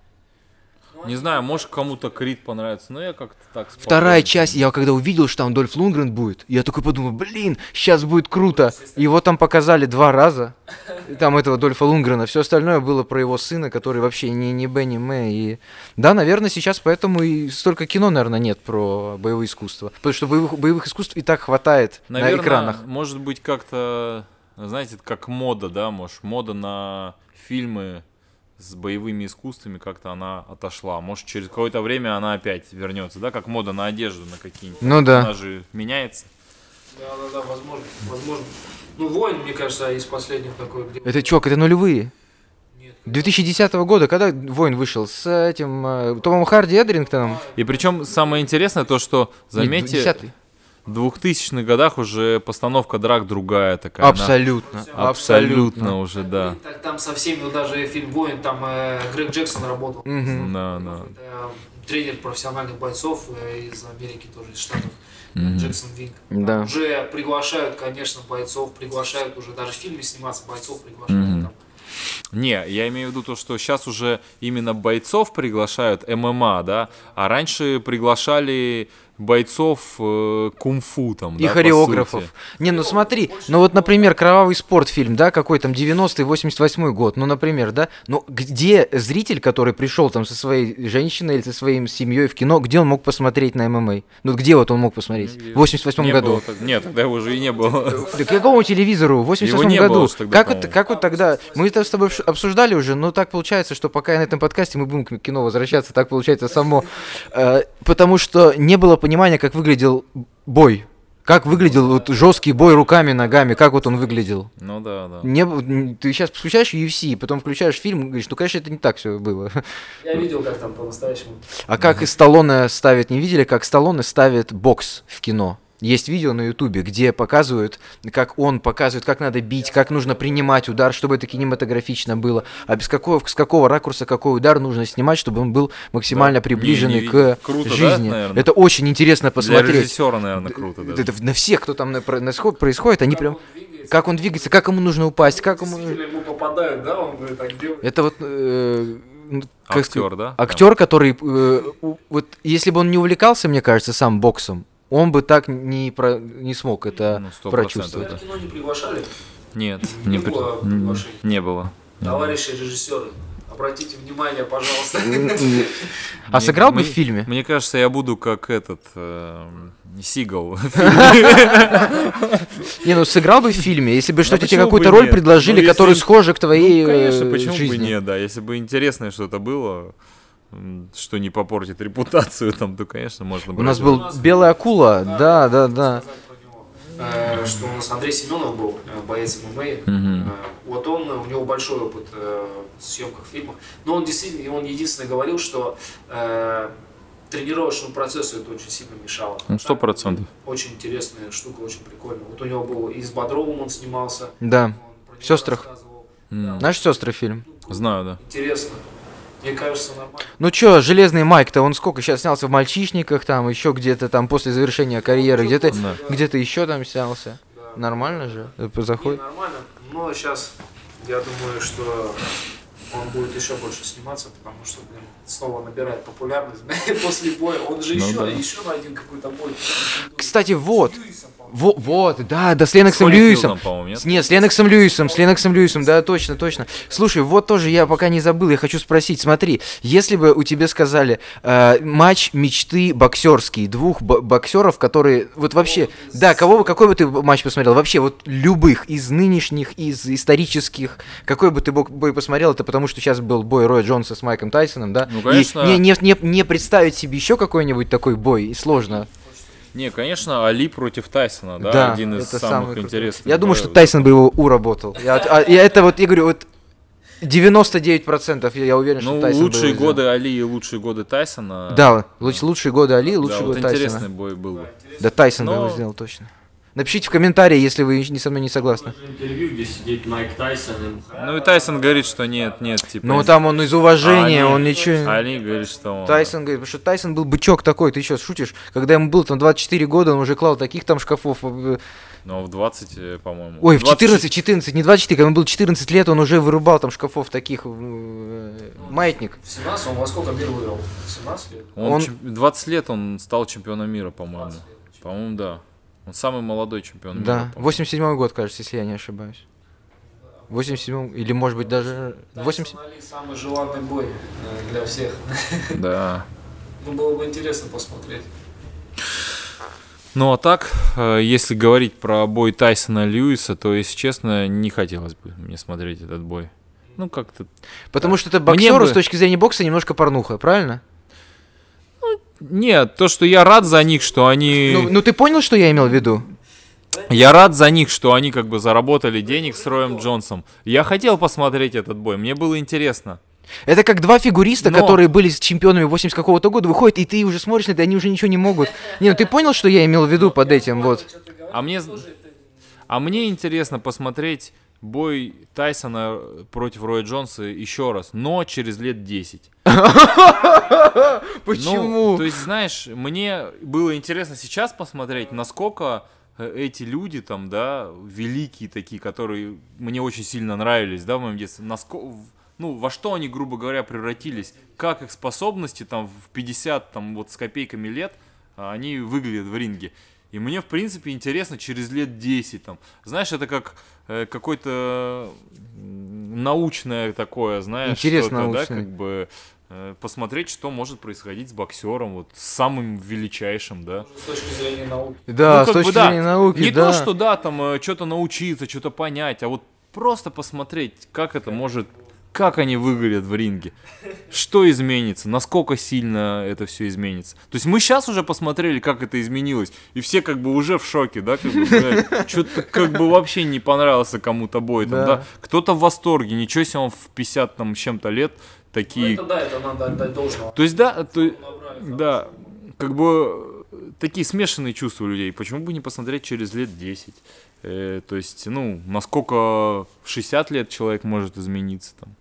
Не знаю, может кому-то Крид понравится, но я как-то так Вторая спокойно. часть, я когда увидел, что там Дольф Лунгрен будет, я такой подумал, блин, сейчас будет круто. Его там показали два раза, там этого Дольфа Лунгрена. Все остальное было про его сына, который вообще не, не Б, не Мэ. И... Да, наверное, сейчас поэтому и столько кино, наверное, нет про боевое искусство. Потому что боевых, боевых искусств и так хватает Наверное, на экранах. может быть, как-то, знаете, как мода, да, может, мода на фильмы с боевыми искусствами как-то она отошла. Может, через какое-то время она опять вернется, да, как мода на одежду, на какие-нибудь. Ну да. Она же меняется. Да, да, да, возможно, возможно. Ну, Воин, мне кажется, из последних такой, где... Это чё, это нулевые. Нет, 2010 года, когда Воин вышел? С этим э, Томом Харди Эдрингтоном? И причем самое интересное то, что, заметьте, Нет, 10-й. В 2000-х годах уже постановка драк другая такая. она Абсолютно. Абсолютно Абсолютно. уже, да. Так, там со всеми, вот даже фильм «Воин», там э, Грег Джексон работал. Мгм. Да, да. Это тренер профессиональных бойцов э, из Америки, тоже из Штатов. Джексон Винг. Да. Уже приглашают, конечно, бойцов, приглашают уже даже в фильме сниматься бойцов приглашают. Мгм. там. Не, я имею в виду то, что сейчас уже именно бойцов приглашают ММА, да, а раньше приглашали бойцов э, кунг-фу там, И да, хореографов. Не, ну смотри, ну вот, например, кровавый спорт фильм, да, какой там 90-й, 88-й год, ну, например, да, ну где зритель, который пришел там со своей женщиной или со своей семьей в кино, где он мог посмотреть на ММА? Ну где вот он мог посмотреть? В 88 Не году. было так- нет, тогда его уже и не было. Да к какому телевизору? В 88 не году. было тогда, как, вот, как вот тогда? Мы это с тобой обсуждали уже, но так получается, что пока я на этом подкасте мы будем к кино возвращаться, так получается само. Э, потому что не было понимания, как выглядел бой. Как выглядел вот жесткий бой руками, ногами, как вот он выглядел. Ну да, да. Не, ты сейчас включаешь UFC, потом включаешь фильм говоришь, ну, конечно, это не так все было. Я видел, как там по-настоящему. А как и Сталлоне ставит, не видели, как Сталлоне ставит бокс в кино? Есть видео на Ютубе, где показывают, как он показывает, как надо бить, как нужно принимать удар, чтобы это кинематографично было, а без какого, с какого ракурса какой удар нужно снимать, чтобы он был максимально Да. приближенный Не, не к. Круто, да, жизни. наверное? это очень интересно Для посмотреть. режиссера, наверное, круто. Это даже. на всех, кто там на- наисход- происходит, они Как прям, он как он двигается, как ему нужно упасть, как ему... Ему попадают, да, он говорит, так делает. Это вот... э, ну, как сказать, Актер, да? Актер, который, э, вот если бы он не увлекался, мне кажется, сам боксом, он бы так не, про, не смог это Ну, сто прочувствовать. процентов, Тебя в кино не приглашали? Нет, Не не, было не было. Товарищи режиссеры, обратите внимание, пожалуйста. А сыграл бы в фильме? Мне кажется, я буду как этот эм, Сигал. Не, ну сыграл бы в фильме, если бы что-то тебе какую-то роль предложили, Ну, которая схожа к твоей Ну, конечно, э, почему бы жизни. нет, да. Если бы интересное что-то было, что не попортит репутацию, там, то, конечно, можно У брать. нас был белая акула, да, да, да. Э, Что у нас Андрей Семенов был, э, боец ММА. Э, Вот он, у него большой опыт в съемках фильмов. Но он действительно, он единственный говорил, что тренировочному процессу это очень сильно мешало. Ну, сто процентов. Очень интересная штука, очень прикольная. Вот у него был и с Бодровым он снимался. Да. М, Знаешь сестры фильм? Знаю, да. Интересно. Мне кажется, нормально. Ну чё, Железный Майк-то, он сколько сейчас снялся в «Мальчишниках», там еще где-то там после завершения карьеры, где-то Да. где-то еще там снялся. Да. Нормально же, Не, заходит. нормально. Но сейчас я думаю, что он будет еще больше сниматься, потому что, блин, снова набирает популярность после боя. Он же Ну еще, да. еще на один какой-то бой. Кстати, вот. С Льюисом, по-моему. Во- вот, да, да, с Леноксом Льюисом. нет? Нет, с Леноксом Льюисом, с Леноксом Льюисом, да, точно, точно. Слушай, вот тоже я пока не забыл, я хочу спросить, смотри, если бы у тебя сказали э, матч мечты боксерский, двух бо- боксеров, которые, вот вообще, да, кого бы, какой бы ты матч посмотрел, вообще, вот любых, из нынешних, из исторических, какой бы ты бо- бой посмотрел, это потому что сейчас был бой Роя Джонса с Майком Тайсоном, да? Ну, И конечно. не, не, не, не представить себе еще какой-нибудь такой бой, и сложно. Не, конечно, Али против Тайсона, да, Да, один из самых самый крутой. интересных. Я думаю, что Тайсон бы его уработал. Я, а- я это вот, я говорю, вот 99% я, я уверен, что Ну, Тайсон бы лучшие взял. годы Али и лучшие годы Тайсона. Да, луч- лучшие годы Али, Да, лучшие вот годы интересный Тайсона. бой был бы. Да, Тайсон бы Но- его сделал точно. Напишите в комментарии, если вы не со мной не согласны. Тоже интервью, где сидит Майк Тайсон и Мухаммед. Ну и Тайсон говорит, что нет, нет, типа. Ну там он из уважения, Али- он ничего... Али говорит, что он... Тайсон говорит, потому что Тайсон был бычок такой, ты что, шутишь? Когда ему было там 24 года, он уже клал таких там шкафов. э, Ну, в 20, э, по-моему. Ой, в 20 14, 14, не 24, когда ему было 14 лет, он уже вырубал там шкафов таких, э, маятник. В 17 он во сколько мир выиграл? В 17 лет? Он, Он- чем- 20 лет он стал чемпионом мира, по-моему. По-моему, да. Он самый молодой чемпион мира. Да, по-моему. 87 год, кажется, если я не ошибаюсь. 87 или может быть даже 80... Тайсон Али самый желанный бой э, для всех. Да. Ну, было бы интересно посмотреть. Ну а так, э, если говорить про бой Тайсона Льюиса, то, если честно, не хотелось бы мне смотреть этот бой. Ну, как-то... Потому что это боксеру бы- с точки зрения бокса немножко порнуха, правильно? Нет, то, что я рад за них, что они... Ну, ну ты понял, что я имел в виду? Я рад за них, что они как бы заработали денег с Роем Джонсом. Я хотел посмотреть этот бой, мне было интересно. Это как два фигуриста, Но- которые были чемпионами 80 какого-то года, выходят, и ты уже смотришь на это, они уже ничего не могут. Не, ну ты понял, что я имел в виду под этим, вот. А мне, а мне интересно посмотреть бой Тайсона против Роя Джонса еще раз, но через лет 10. Почему? Ну, то есть, знаешь, мне было интересно сейчас посмотреть, насколько э, эти люди там, да, великие такие, которые мне очень сильно нравились, да, в моем детстве, насколько, ну, во что они, грубо говоря, превратились, как их способности там в 50, там, вот с копейками лет, а, они выглядят в ринге. И мне, в принципе, интересно через лет 10, там, знаешь, это как э, какое-то м, научное такое, знаешь, Интерес что-то, да, как бы э, посмотреть, что может происходить с боксером, вот с самым величайшим, да. С точки зрения науки. Да, Ну, с как бы точки да. зрения науки, Не да. то, что да, там что-то научиться, что-то понять, а вот просто посмотреть, как это может, как они выглядят в ринге, что изменится, насколько сильно это все изменится. То есть мы сейчас уже посмотрели, как это изменилось, и все как бы уже в шоке, да, как бы, что-то как бы вообще не понравился кому-то бой, там, Да. да. Кто-то в восторге, ничего себе он в 50 там с чем-то лет Ну, такие это да, это надо отдать должного. то есть, да, то, Набрали да, как бы э, такие смешанные чувства у людей. Почему бы не посмотреть через лет 10? Э, то есть, ну, насколько в 60 лет человек может измениться там.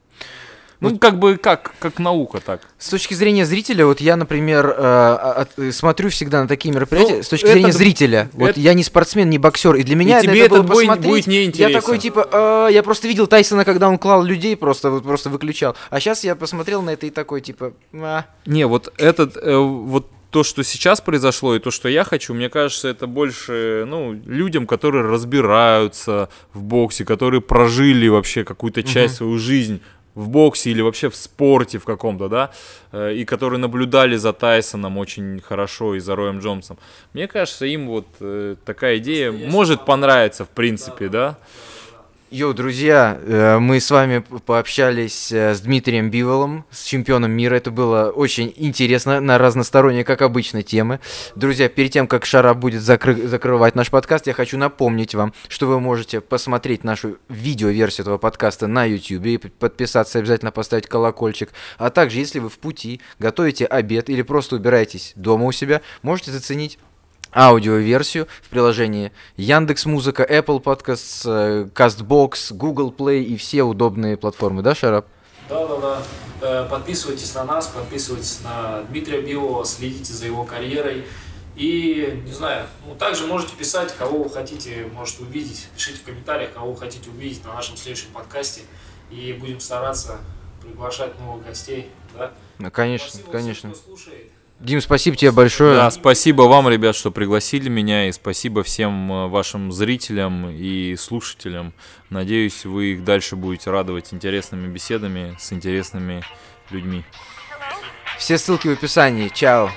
Ну, как бы, как, как наука так. С точки зрения зрителя, вот я, например, э, а- от- э, смотрю всегда на такие мероприятия Ну, с точки это- зрения зрителя. Вот это- я не спортсмен, не боксер, и для меня тебе это было бой посмотреть, будет неинтересен. Я такой типа, «А, я просто видел Тайсона, когда он клал людей, просто вот просто выключал. А сейчас я посмотрел на это и такой типа, «А». Не, вот этот, э, вот то, что сейчас произошло, и то, что я хочу, мне кажется, это больше, ну, людям, которые разбираются в боксе, которые прожили вообще какую-то часть свою жизнь в боксе или вообще в спорте в каком-то, да, э, и которые наблюдали за Тайсоном очень хорошо и за Роем Джонсом. Мне кажется, им вот э, такая идея может понравиться, в принципе, да. Йоу, друзья, э, мы с вами пообщались э, с Дмитрием Биволом, с чемпионом мира. Это было очень интересно, на разносторонние, как обычно, темы. Друзья, перед тем, как Шара будет закры- закрывать наш подкаст, я хочу напомнить вам, что вы можете посмотреть нашу видеоверсию этого подкаста на YouTube и подписаться, обязательно поставить колокольчик. А также, если вы в пути, готовите обед или просто убираетесь дома у себя, можете заценить аудиоверсию в приложении Яндекс Музыка, Apple Podcasts, э, Castbox, Google Play и все удобные платформы, да, Шарап? Да, да, да. Подписывайтесь на нас, подписывайтесь на Дмитрия Билова, следите за его карьерой. И, не знаю, ну, также можете писать, кого вы хотите, может, увидеть. Пишите в комментариях, кого вы хотите увидеть на нашем следующем подкасте. И будем стараться приглашать новых гостей. Да? Ну, конечно, Спасибо конечно. всем, кто слушает. Дим, спасибо тебе большое. Да, спасибо вам, ребят, что пригласили меня, и спасибо всем э, вашим зрителям и слушателям. Надеюсь, вы их дальше будете радовать интересными беседами с интересными людьми. Все ссылки в описании. Чао.